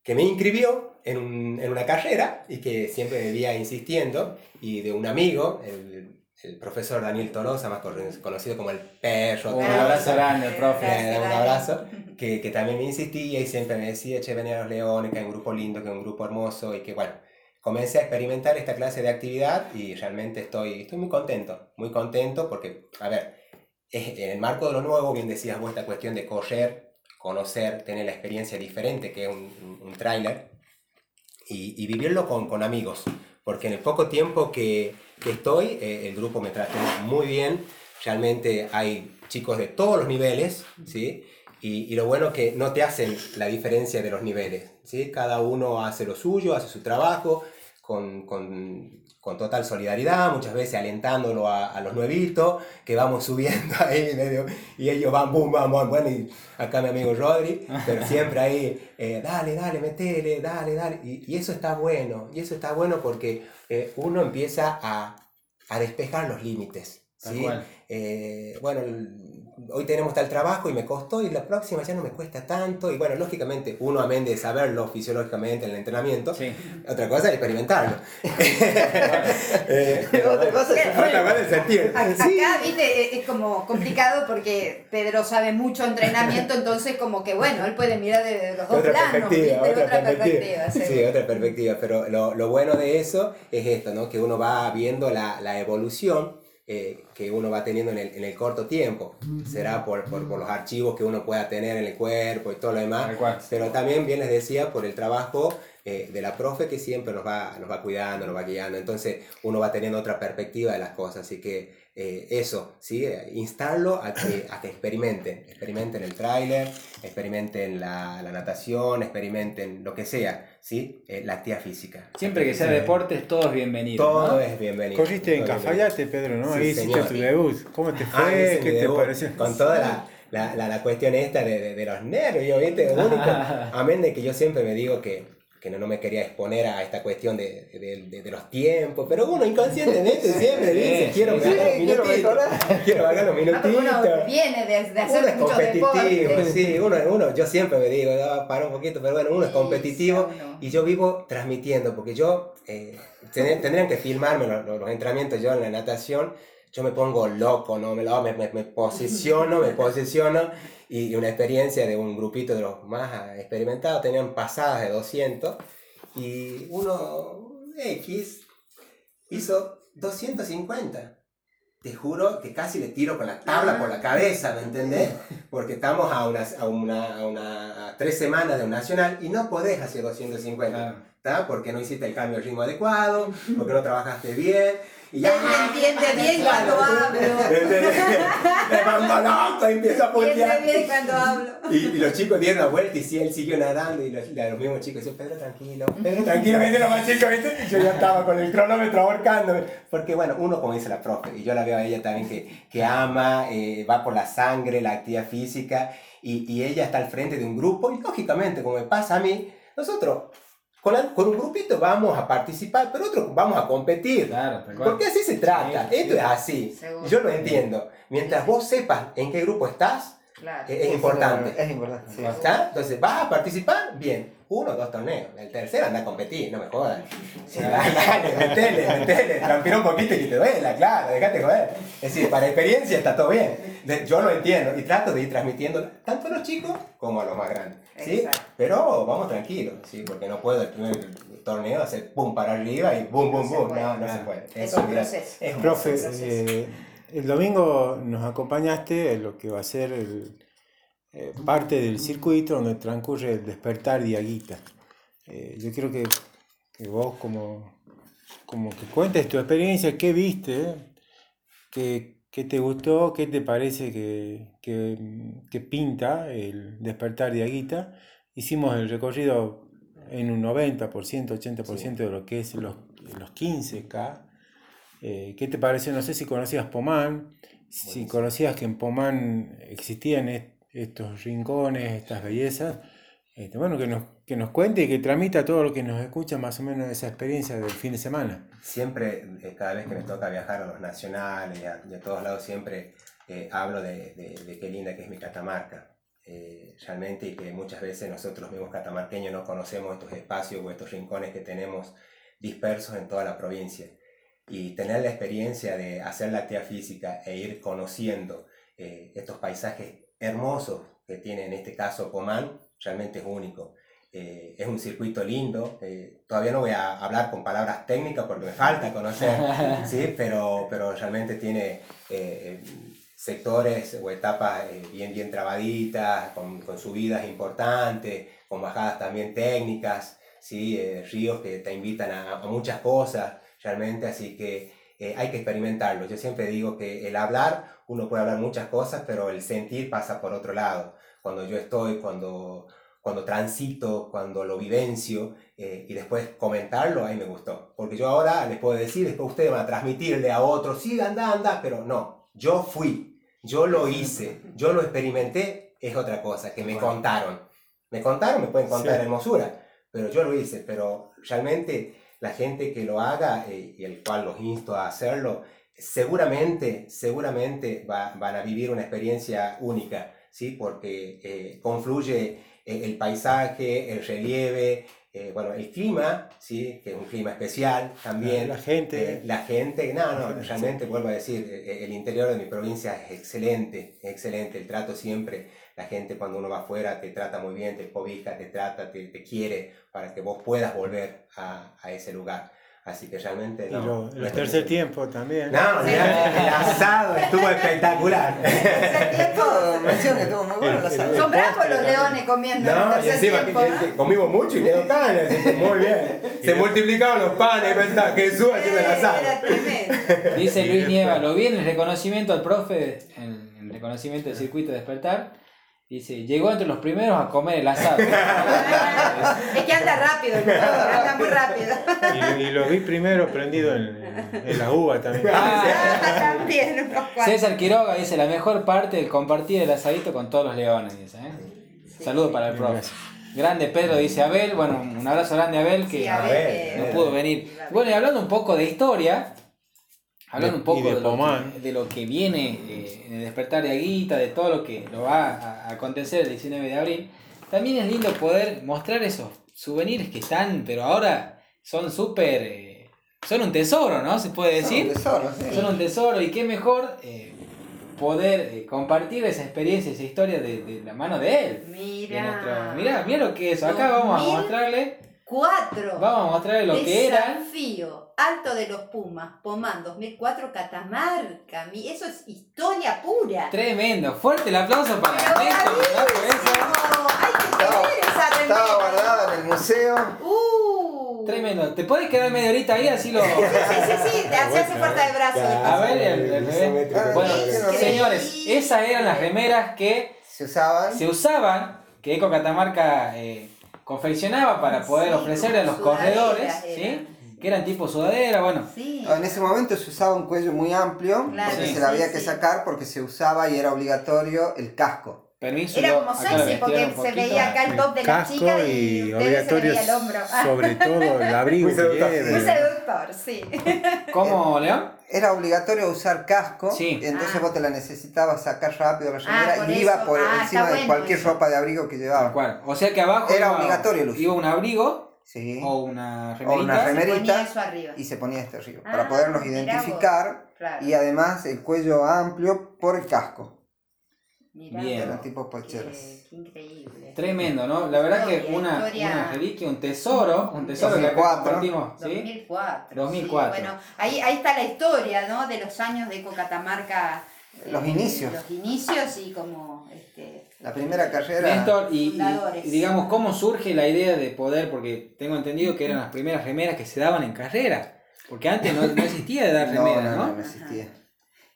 que me inscribió en, un- en una carrera y que siempre me vivía insistiendo, y de un amigo, el, el profesor Daniel Torosa, más con- conocido como el perro.
Un abrazo grande, profe.
le da un abrazo, que, que también me insistía y siempre me decía, che, venía a los leones, que es un grupo lindo, que es un grupo hermoso, y que bueno, comencé a experimentar esta clase de actividad y realmente estoy, estoy muy contento, muy contento porque, a ver, es- en el marco de lo nuevo, bien decías vos, esta cuestión de correr, conocer, tener la experiencia diferente que es un, un, un tráiler y, y vivirlo con, con amigos, porque en el poco tiempo que, estoy, eh, el grupo me trató muy bien, realmente hay chicos de todos los niveles, ¿sí? Y, y lo bueno que no te hacen la diferencia de los niveles, ¿sí? Cada uno hace lo suyo, hace su trabajo, con, con, con total solidaridad, muchas veces alentándolo a, a los nuevitos, que vamos subiendo [laughs] ahí medio, y ellos van, boom, van, bueno, y acá mi amigo Rodri, pero siempre ahí, eh, dale, dale, metele, dale, dale, y, y eso está bueno, y eso está bueno porque eh, uno empieza a, a despejar los límites, ¿sí? Eh, bueno, hoy tenemos tal trabajo y me costó y la próxima ya no me cuesta tanto y bueno, lógicamente uno amén de saberlo fisiológicamente en el entrenamiento,
Sí.
otra cosa es experimentarlo. [laughs] Eh, [laughs]
Otra cosa es-
otra cosa es sentir. Sí.
Acá, viste, es- como complicado porque Pedro sabe mucho entrenamiento, entonces como que bueno, él puede mirar de los dos
Otra
planos,
perspectiva,
¿viste?
otra, perspectiva.
sí.
Sí, otra perspectiva. Pero lo, lo bueno de eso es esto, ¿no? Que uno va viendo la, la evolución eh, que uno va teniendo en el, en el corto tiempo. Será por, por, por los archivos que uno pueda tener en el cuerpo y todo lo demás. Pero también, bien les decía, por el trabajo eh, de la profe que siempre nos va, nos va cuidando, nos va guiando. Entonces uno va teniendo otra perspectiva de las cosas. Así que eh, eso, ¿sí? instarlo a que, a que experimenten. Experimenten el tráiler, experimenten la, la, natación, experimenten lo que sea, ¿sí? Eh, la actividad física.
Siempre que sea deporte, todo es bienvenido.
Todo es bienvenido.
Corriste en Cafayate, Pedro, ¿no? Sí, Ahí hiciste tu debut. ¿Cómo te
ah,
fue? ¿Qué te pareció?
Con toda la la, la, la cuestión esta de, de, de, los nervios, ¿viste? Único, [laughs] amén de que yo siempre me digo que, que no, no, me quería exponer a esta cuestión de, de, de los tiempos, pero uno inconscientemente [laughs] siempre dice, quiero sí, bajar los minutitos, quiero bajar los minutitos.
Uno viene de, de hacer
uno es competitivo, sí, uno, uno, yo siempre me digo, no, para un poquito, pero bueno, uno es competitivo y yo vivo transmitiendo, porque yo, eh, tendrían que filmarme los, los entrenamientos yo en la natación, yo me pongo loco, ¿no? Me, me, me, me posiciono, me posiciono y una experiencia de un grupito de los más experimentados, tenían pasadas de 200 y uno X hizo 250. Te juro que casi le tiro con la tabla por la cabeza, ¿me entendés? Porque estamos a, unas, a, una, a, una, a tres semanas de un nacional y no podés hacer 250. ¿Está? Porque no hiciste el cambio de ritmo adecuado, porque no trabajaste bien
y ya me entiende bien cuando hablo.
Me mando loco y empiezo a
putear. bien cuando hablo.
Y, y, los chicos dieron la vuelta y sí, él siguió nadando y los, los mismos chicos decían, Pedro, tranquilo, Pedro, tranquilo, me los más chicos, ¿viste? Y yo ya estaba con el cronómetro ahorcándome. Porque bueno, uno como dice la profe, y yo la veo a ella también que, que ama, eh, va por la sangre, la actividad física, y, y ella está al frente de un grupo, y lógicamente, como me pasa a mí, nosotros con, con, un grupito vamos a participar, pero otro vamos a competir. Claro, Porque así se trata. Esto es así. Yo lo entiendo. Mientras vos sepas en qué grupo estás, claro. es, es, importante.
Es importante. Sí.
Entonces, ¿vas a participar? Bien. Uno, dos torneos. El tercero anda a competir, no me jodas. Sí, dale, metele, metele. Transpira un poquito y que te duela, claro, déjate joder. Es decir, para experiencia está todo bien. Yo lo entiendo y trato de ir transmitiendo tanto a los chicos como a los más grandes. ¿Sí? Pero vamos tranquilos, ¿sí? porque no puedo el primer torneo hacer pum para arriba y bum, bum, bum. No, no, se puede.
Es un proceso.
Es un Profe, eh, el domingo nos acompañaste en lo que va a ser el, eh, parte del circuito donde transcurre el despertar Diaguita. Eh, yo quiero que, que, vos como, como que cuentes tu experiencia, qué viste, qué, qué te gustó, qué te parece que, que, que pinta el despertar Diaguita. Hicimos el recorrido en un 90%, 80% sí. de lo que es los, los 15K. Eh, ¿Qué te parece? No sé si conocías Pomán, si conocías que en Pomán existían estos rincones, estas bellezas. Este, bueno, que nos, que nos cuente y que tramita todo lo que nos escucha más o menos esa experiencia del fin de semana.
Siempre, eh, cada vez que me toca viajar a los nacionales y a, todos lados, siempre eh, hablo de, de, de, qué linda que es mi Catamarca. Eh, realmente y que muchas veces nosotros mismos catamarqueños no conocemos estos espacios o estos rincones que tenemos dispersos en toda la provincia y tener la experiencia de hacer la actividad física e ir conociendo eh, estos paisajes hermosos que tiene en este caso Comán, realmente es único. Eh, es un circuito lindo, eh, todavía no voy a hablar con palabras técnicas porque me falta conocer, [laughs] ¿sí? pero, pero realmente tiene eh, sectores o etapas bien, bien trabaditas, con, con, subidas importantes, con bajadas también técnicas, ¿sí? ríos que te invitan a, a muchas cosas realmente, así que hay que experimentarlo. Yo siempre digo que el hablar, uno puede hablar muchas cosas, pero el sentir pasa por otro lado. Cuando yo estoy, cuando, cuando transito, cuando lo vivencio eh, y después comentarlo, ahí me gustó. Porque yo ahora les puedo decir, después ustedes van a transmitirle a otros, sí, anda, anda, pero no, yo fui, yo lo hice, yo lo experimenté, es otra cosa, que me bueno. contaron. Me contaron, me pueden contar sí. hermosura, pero yo lo hice, pero realmente la gente que lo haga eh, y el cual los insto a hacerlo, seguramente, seguramente va, van a vivir una experiencia única, ¿sí? Porque eh, confluye eh, el paisaje, el relieve, eh, bueno, el clima, ¿sí? que es un clima especial también.
La gente.
Eh, la gente, no, no, [laughs] realmente vuelvo a decir, el interior de mi provincia es excelente, es excelente, el trato siempre, la gente cuando uno va afuera te trata muy bien, te cobija, te trata, te, te quiere para que vos puedas volver a, a ese lugar. Así que realmente
Y
no.
lo-
no
el tercer tiempo también.
No, mirá, el asado estuvo espectacular.
Todo, mención que estuvo muy bueno la sala.
Son bravos los leones comiendo en el
No, y
tercer
encima
tiempo,
que-
¿no?
que comimos mucho y quedó canes, muy bien. Se multiplicaron los panes, pensaba Jesús haciendo el asado.
Era tremendo.
Dice
Y
Luis Nieva, lo vi en el reconocimiento al profe, en el reconocimiento del circuito despertar. Dice, llegó entre los primeros a comer el asado. [laughs]
Es que anda rápido, el anda muy rápido.
Y, y lo vi primero prendido en, en la uva también.
Ah, También.
César Quiroga dice, la mejor parte del compartir el asadito con todos los leones. Dice, ¿eh? Saludo para el profe. Grande Pedro, dice Abel. Bueno, un abrazo grande a Abel que
Sí,
no pudo venir. Bueno, y hablando un poco de historia, hablando
De-
un poco
de
de, lo que, de lo que viene eh, en el despertar de Aguita, de todo lo que lo va a, a acontecer el 19 de abril, también es lindo poder mostrar esos souvenirs que están, pero ahora son súper... eh, son un tesoro, ¿no? Se puede decir.
Son tesoros, sí.
Son un tesoro y qué mejor eh, poder eh, compartir esa experiencia, esa historia de, de la mano de él.
Mira.
nuestro- mirá, mirá lo que es. Acá vamos a
2000.
mostrarle,
Cuatro.
vamos a mostrarle lo que era.
Alto de los Pumas. Pomán 2004 Catamarca. Mi- Eso es historia pura.
Tremendo. Fuerte el aplauso para
Pero
¿verdad? Por eso.
Hay que tener esa remera.
Estaba guardada en el museo.
Uh.
Tremendo. ¿Te puedes quedar media horita ahí? Así lo.
Sí, sí, sí. Te hace fuerza de brazo.
A ver, el, el bebé. Bueno,
Increíble.
señores, esas eran las remeras que
Se usaban.
se usaban, que Eco Catamarca eh, confeccionaba para poder
Sí,
ofrecerle a los corredores, ¿sí? Que eran tipo sudadera, bueno.
Sí.
En ese momento se usaba un cuello muy amplio,
Claro,
porque
sí,
se le había
sí,
que
sí.
sacar porque se usaba y era obligatorio el casco.
Permiso.
Era como sexy porque se veía acá el top de la
casco
chica y,
y
ustedes se
obligatorio,
veía el hombro. Ah,
sobre todo el abrigo [laughs]
Muy seductor.
Muy seductor, sí. [laughs]
¿Cómo, León?
Era obligatorio usar casco,
Sí.
y entonces
Ah.
vos te la necesitabas sacar rápido la remera
por
y iba
eso.
por
Ah,
encima de
bueno
cualquier
eso.
ropa de abrigo que llevaba.
O sea que abajo
Era
iba,
obligatorio el uso.
iba un abrigo
Sí.
o una
O
remerita.
una
Se
remerita
ponía eso arriba.
y se ponía este arriba,
Ah,
para poderlos
mirá
identificar
Claro.
y además el cuello amplio por el casco.
Mirá
Bien.
Eran tipos
qué-
pocheros.
qué increíble.
Tremendo, ¿no? La verdad que una, una reliquia, un tesoro, un tesoro que acá
2004.
compartimos, ¿sí?
2004.
2004.
sí. Bueno, ahí, ahí está la historia, ¿no? De los años de Cocatamarca.
Los inicios.
Los inicios y como, este...
La primera carrera.
Néstor, y, y-
Fundadores.
y digamos, ¿cómo surge la idea de poder? Porque tengo entendido que eran las primeras remeras que se daban en carrera. Porque antes no, no existía de dar [laughs] remeras,
no,
¿no?
no, no existía.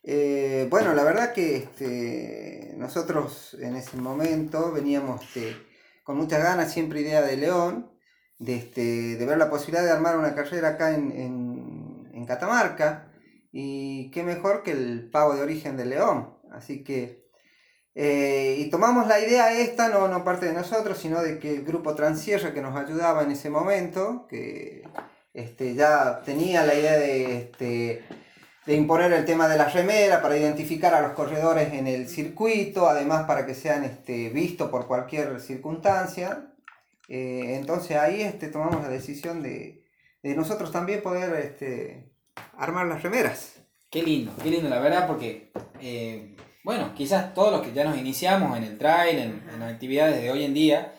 Eh, bueno, la verdad que este, nosotros en ese momento veníamos este, con muchas ganas, siempre idea de León, de, este, de ver la posibilidad de armar una carrera acá en, en, en Catamarca. Y qué mejor que el pavo de origen de León. Así que, eh, y tomamos la idea esta, no, no parte de nosotros, sino de que el grupo Transierra que nos ayudaba en ese momento, que este, ya tenía la idea de, este, de imponer el tema de la remera para identificar a los corredores en el circuito, además para que sean este, vistos por cualquier circunstancia. Eh, entonces ahí este, tomamos la decisión de, de nosotros también poder este, armar las remeras.
Qué lindo, qué lindo, la verdad, porque, eh, bueno, quizás todos los que ya nos iniciamos en el trail, en, en actividades de hoy en día,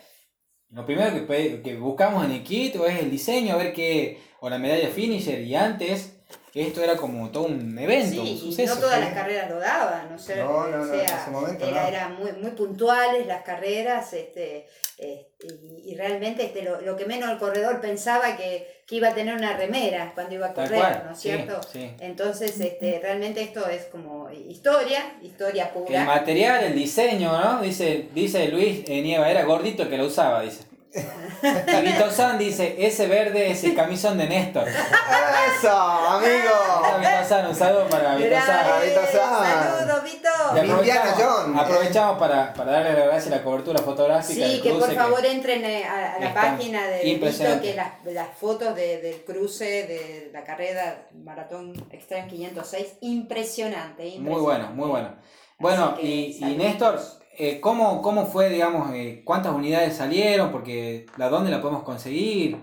lo primero que, que buscamos en el kit o es el diseño, a ver qué, o la medalla finisher, y antes esto era como todo un evento,
Sí,
un
y
suceso.
no todas las carreras lo daban, o sea,
No, no,
o
no,
sea,
en ese momento
era,
no.
eran muy, muy puntuales las carreras, este, eh, y, y realmente este, lo, lo que menos el corredor pensaba que, que iba a tener una remera cuando iba a correr,
cual,
¿no es
sí,
cierto?
sí.
Entonces, este, realmente esto es como historia, historia
El
pura.
material, el diseño, ¿no? Dice, dice Luis eh, Nieva, era gordito el que lo usaba, dice. Vito San dice, ese verde es el camisón de Néstor.
¡Eso, amigo!
Vito San, un saludo para Vito San.
Vito San.
Saludos, Vito.
Aprovechamos,
Jones.
aprovechamos para, para darle las gracias a la cobertura fotográfica.
Sí,
del
que por favor entren eh, a, a la página de Vito, que las, las fotos de- del cruce de la carrera Maratón Extreme 506, impresionante.
Muy
impresionante.
bueno, muy bueno. Bueno,
que
y, y. Néstor, eh, ¿cómo, ¿cómo fue, digamos, eh, cuántas unidades salieron? Porque, ¿la dónde la podemos conseguir?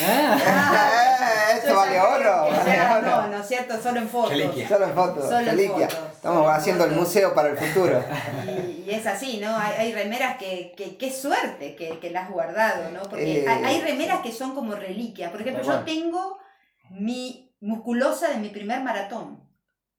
Ah, [laughs]
Eh, Esto
Yo
vale oro. vale.
No, no es cierto, solo en fotos.
Reliquia.
Solo en fotos,
Solo en
reliquia.
fotos,
Estamos
solo
haciendo el museo para el futuro.
Y, y es así, ¿no? Hay, hay remeras que, que, qué suerte que, que las has guardado, ¿no? Porque
Eh,
hay, hay remeras que son como reliquias. Por ejemplo, yo tengo mi musculosa de mi primer maratón.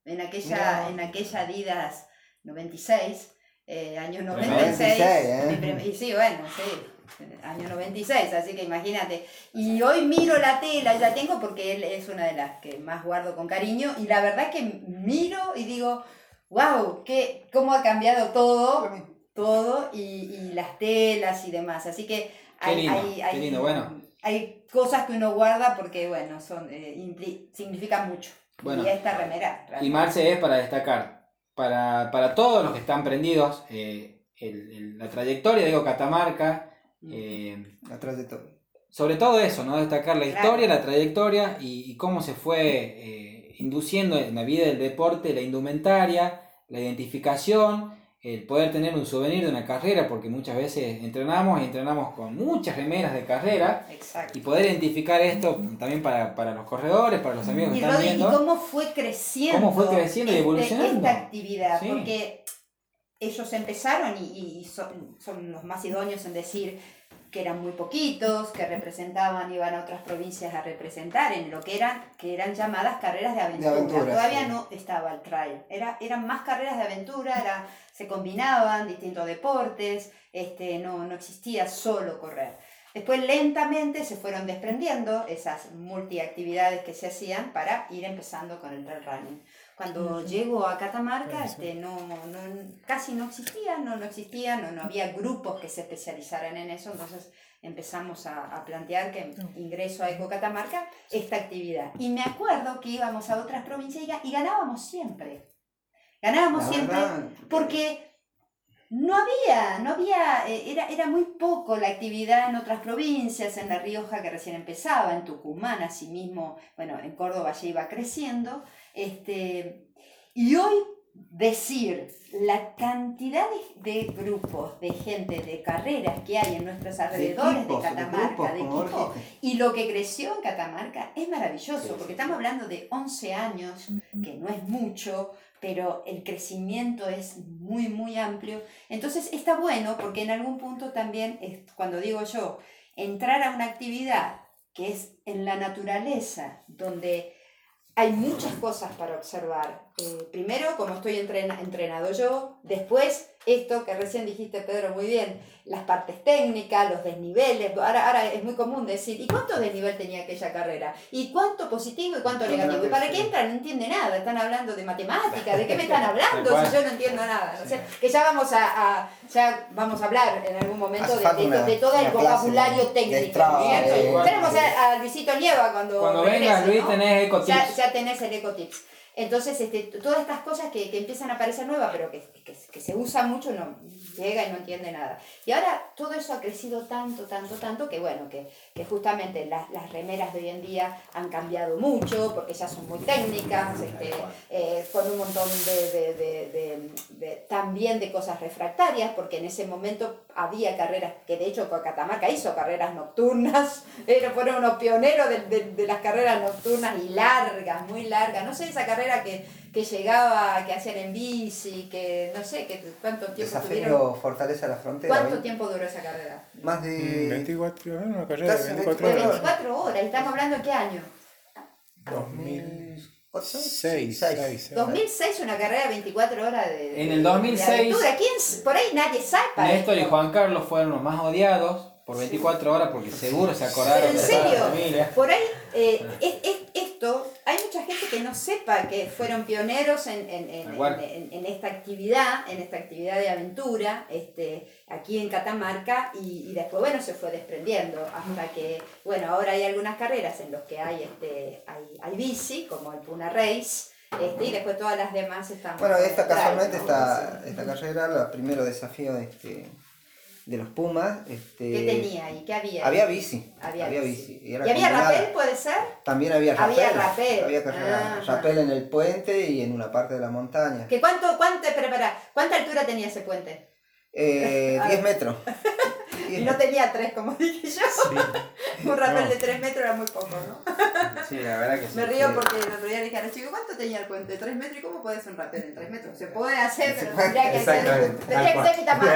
En aquella,
Mirá.
en aquella Adidas 96, eh, año
Tremendo.
96.
96, ¿eh?
y sí, bueno, sí, año 96, así que imagínate. Y hoy miro la tela, ya tengo porque él es una de las que más guardo con cariño, y la verdad que miro y digo, wow, qué, cómo ha cambiado todo, todo, y, y las telas y demás. Así que hay,
lindo,
hay,
qué
hay-
lindo, bueno.
hay cosas que uno guarda porque, bueno, son eh, significan mucho.
Bueno.
y esta remera.
Y
realmente.
Marce es para destacar, para, para todos los que están prendidos, eh, el- el- la trayectoria de Ego Catamarca, eh,
La trayectoria.
sobre todo eso, ¿no? Destacar la
Claro.
historia, la trayectoria y, y cómo se fue eh, induciendo en la vida del deporte la indumentaria, la identificación, el poder tener un souvenir de una carrera, porque muchas veces entrenamos y entrenamos con muchas remeras de carrera,
Exacto.
y poder identificar esto también para, para los corredores, para los amigos que
Y,
están
Rodri, ¿y
viendo.
cómo fue creciendo?
¿Cómo fue creciendo y
este-
evolucionando?
Esta actividad,
Sí.
porque ellos empezaron y, y son, son los más idóneos en decir que eran muy poquitos, que representaban, iban a otras provincias a representar en lo que eran, que eran llamadas carreras de aventura.
aventura,
Todavía
sí.
no estaba el trail. Era, eran más carreras de aventura, era, se combinaban distintos deportes, este, no, no existía solo correr. Después lentamente se fueron desprendiendo esas multiactividades que se hacían para ir empezando con el trail running. Cuando llego a Catamarca, este, no, no- casi no existía, no, no existía, no, no había grupos que se especializaran en eso, entonces empezamos a, a plantear que ingreso a Eco Catamarca esta actividad. Y me acuerdo que íbamos a otras provincias y, ga- y ganábamos siempre. Ganábamos
La
siempre
verdad,
porque no había, no había, eh, era, era muy poco la actividad en otras provincias, en La Rioja que recién empezaba, en Tucumán asimismo, bueno, en Córdoba ya iba creciendo, este, y hoy decir la cantidad de, de grupos, de gente, de carreras que hay en nuestros alrededores de,
equipos, de
Catamarca,
grupos,
de
dijiste.
y lo que creció en Catamarca es maravilloso,
Sí, sí.
porque estamos hablando de 11 años, que no es mucho, pero el crecimiento es muy, muy amplio. Entonces está bueno porque en algún punto también, es, cuando digo yo, entrar a una actividad que es en la naturaleza, donde hay muchas cosas para observar. Eh, primero, como estoy entrena- entrenado yo, después esto que recién dijiste, Pedro, muy bien, las partes técnicas, los desniveles. Ahora, ahora es muy común decir, ¿y cuánto desnivel tenía aquella carrera? ¿Y cuánto positivo y cuánto negativo? ¿Y para qué entra? No entiende nada, están hablando de matemáticas, ¿de qué me están [laughs] hablando si yo no entiendo nada? No sé, que ya vamos a, a- ya vamos a hablar en algún momento de, todo el vocabulario técnico.
De-
Tenemos a, a Luisito Nieva cuando,
Cuando venga Luis
¿no?
tenés ecotips.
ya, ya tenés el ecotips. Entonces, este, todas estas cosas que, que empiezan a parecer nuevas, pero que, que, que se usa mucho, no llega y no entiende nada. Y ahora todo eso ha crecido tanto, tanto, tanto, que bueno, que, que justamente las, las remeras de hoy en día han cambiado mucho, porque ya son muy técnicas, este, eh, con un montón de, de- de- de- también de cosas refractarias, porque en ese momento había carreras, que de hecho Catamarca hizo carreras nocturnas, [laughs] pero fueron unos pioneros de, de- de las carreras nocturnas y largas, muy largas. No sé, esa carrera que, que llegaba, que hacían en bici, que no sé, que, cuánto tiempo tuvieron.
Desafío Fortaleza la Frontera.
¿Cuánto tiempo duró esa carrera?
Más
Mm,
de
24 horas, una carrera de
Casi
24
De
horas.
24 horas, y estamos hablando de qué año?
2006.
2006.
2006, una carrera de 24 horas de.
En el
de
2006,
aventura. ¿Quién, por ahí nadie sabe.
Néstor y Juan Carlos fueron los más odiados por 24 horas porque seguro se acordaron
en
de la
serio,
familia.
por ahí, eh, es- es- esto, hay mucha gente que no sepa que fueron pioneros en, en- en- en- en esta actividad, en esta actividad de aventura, este, aquí en Catamarca, y, y después, bueno, se fue desprendiendo hasta que, bueno, ahora hay algunas carreras en las que hay, este, hay, hay bici, como el Puna Race, este, y después todas las demás están...
Bueno, esta casualmente, esta, esta carrera, el primero desafío este, de los Pumas. Este,
¿Qué tenía ahí? ¿Qué había?
Había bici.
Había
Había,
bici.
bici.
¿Y
era
había rapel, puede ser?
También había rapel.
Había rapel.
Había carrera,
Ajá.
rapel en el puente y en una parte de la montaña.
¿Que cuánto, cuánto, espera, espera, ¿Cuánta altura tenía ese puente?
Eh, [laughs]
A
10
ver.
metros. [laughs]
Y no tenía tres, como [laughs] dije yo. [laughs] Un rapel
No.
de tres metros era muy poco, ¿no? [laughs]
Sí, la verdad que sí.
Me río
sí.
porque el otro día le dije a los chicos, ¿cuánto tenía el puente? ¿Tres metros? ¿Y cómo puede ser un rapel en tres metros? Se puede hacer, pero tendría que ser,
exactamente,
tendría
tal
que ser mi tamaño.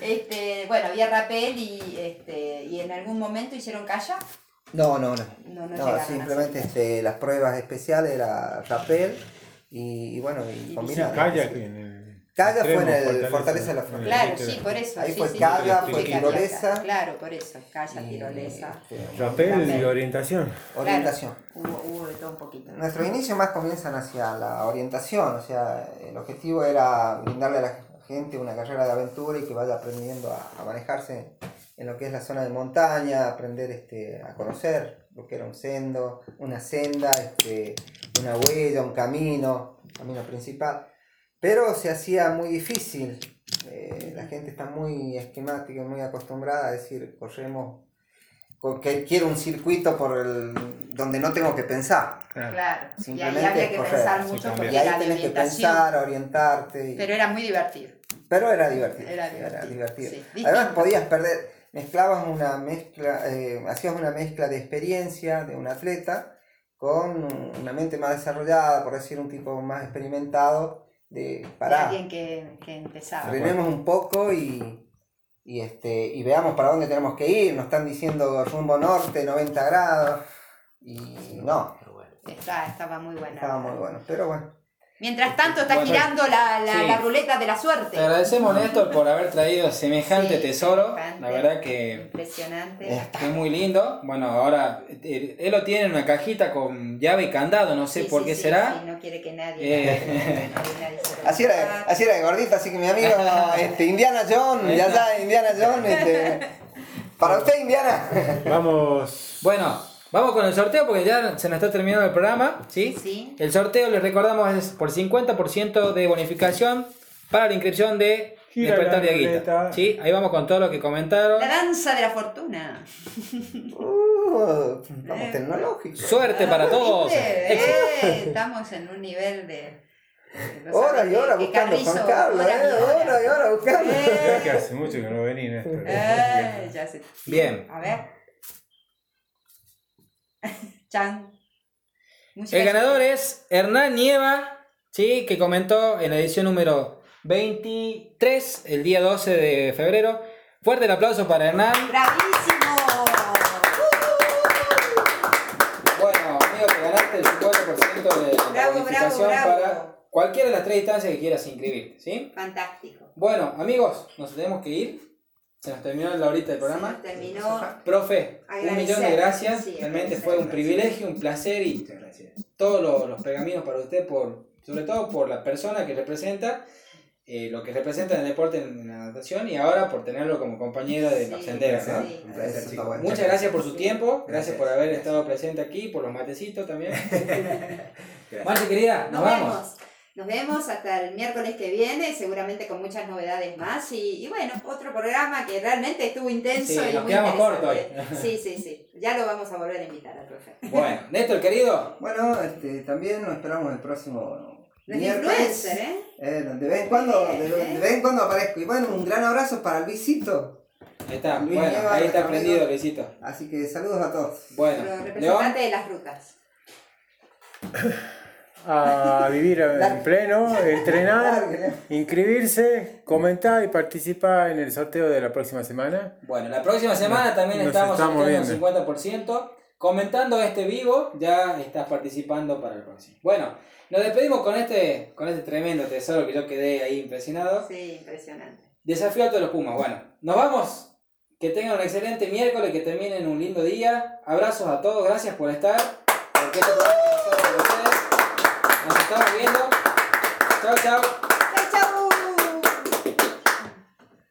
este, bueno, había rapel y, este, y en algún momento hicieron calla.
No, no, no.
No, no,
No, simplemente este, las pruebas especiales era rappel y, y bueno, y
Y
combinar.
Kayak en el.
Kayak fue en el Fortaleza de la Frontera.
Claro, sí, por eso.
Ahí
sí,
fue
sí,
kayak,
sí,
fue
sí,
tirolesa.
Claro, por eso,
Y,
tirolesa.
este,
Rappel y orientación.
orientación.
Hubo, hubo de todo un poquito.
Nuestros inicios más comienzan hacia la orientación, o sea, el objetivo era brindarle a la gente una carrera de aventura y que vaya aprendiendo a, a manejarse en lo que es la zona de montaña, aprender este, a conocer lo que era un sendo, una senda, este, una huella, un camino, camino principal. Pero se hacía muy difícil, eh, la gente está muy esquemática y muy acostumbrada a decir, corremos, con- que quiero un circuito por el, donde no tengo que pensar.
Claro.
Claro, y ahí
Simplemente
había que
correr,
pensar mucho porque
Y ahí
era de
tenés que pensar, orientarte. y-
Pero era muy divertido.
Pero era divertido.
Era divertido,
divertido.
sí.
Además podías perder, mezclabas una mezcla, eh, hacías una mezcla de experiencia de un atleta con una mente más desarrollada, por decir un tipo más experimentado, de
De
parar,
alguien que, que empezaba.
frenemos un poco y, y, este, y veamos para dónde tenemos que ir. Nos están diciendo rumbo norte, 90 grados. Y no,
Está, estaba muy buena.
estaba muy bueno. Pero bueno.
Mientras tanto está
Bueno,
girando la, la,
sí.
la ruleta de la suerte.
Te agradecemos, Néstor, por haber traído semejante
Sí,
tesoro. La verdad que
Impresionante.
Es muy lindo. Bueno, ahora eh, él lo tiene en una cajita con llave y candado, no sé
Sí,
por
sí,
qué
sí,
será.
sí, no quiere que nadie.
Eh.
nadie- nadie
Así era, así era de gordito, así que mi amigo [laughs] este, Indiana Jones, ya está, Indiana Jones, este, [laughs] para usted Indiana.
Vamos.
Bueno, vamos con el sorteo porque ya se nos está terminando el programa, ¿sí?
Sí.
El sorteo, les recordamos, es por 50% de bonificación para la inscripción de
Gira
Despertar de Aguita. ¿Sí? Ahí vamos con todo lo que comentaron.
La danza de la fortuna.
Uh, vamos tecnológicos.
Suerte para todos.
Eh, estamos en un nivel de. no
Hora y hora buscando Juan
Carrizo,
Carlos,
y
eh,
horas.
hora y hora buscando.
Eh,
Ya que hace mucho que no vení, Néstor.
eh, ya sé.
Bien.
A ver. [laughs] Chan.
El ganador es Hernán Nieva, ¿sí? que comentó en la edición número 23, el día 12 de febrero. Fuerte el aplauso para Hernán.
¡Bravísimo!
Bueno, amigo, te ganaste el 50% de la
Bravo,
bonificación
bravo, bravo.
para cualquiera de las tres distancias que quieras inscribirte, ¿sí?
Fantástico.
Bueno, amigos, nos tenemos que ir. Se nos terminó la horita del programa.
Se terminó.
Profe, un millón de gracias.
Sí,
Realmente fue un privilegio, un placer y todos los, los pergaminos para usted, por, sobre todo por la persona que representa, eh, lo que representa en el deporte, en la natación y ahora por tenerlo como compañero de los
Sí,
senderos. ¿no?
sí.
Un placer,
Eso
chicos.
está bueno.
Muchas gracias por su tiempo, gracias
Gracias.
por haber estado presente aquí, por los matecitos también. [laughs] Marce querida, nos,
Nos
vamos.
vemos. Nos vemos hasta el miércoles que viene, seguramente con muchas novedades más. Y, y bueno, otro programa que realmente estuvo intenso
Sí,
y
nos
muy
quedamos cortos
Sí, sí, sí. Ya lo vamos a volver a invitar al profe.
Bueno, [laughs] Néstor querido,
Bueno, este, también nos esperamos el próximo
Los
miércoles.
¿eh?
Eh, de vez en cuando, de, de vez en cuando aparezco. Y bueno, un gran abrazo para Luisito.
ahí está,
Luis
bueno,
Nieva,
ahí está
nuestro
prendido
amigo.
Luisito.
Así que saludos a todos.
Bueno,
Los
León,
representantes de las rutas.
A vivir en pleno, entrenar, [laughs]
Largue.
inscribirse, comentar y participar en el sorteo de la próxima semana.
Bueno, la próxima semana también
nos
estamos
estamos
sorteando un 50%. Comentando este vivo, ya estás participando para el próximo. Bueno, nos despedimos con este, con este tremendo tesoro que yo quedé ahí impresionado.
Sí, impresionante.
Desafío alto de los Pumas. Bueno, nos vamos. Que tengan un excelente miércoles, que terminen un lindo día. Abrazos a todos, gracias por estar. Porque este programa es solo para ustedes. Nos estamos viendo. Chao, chao.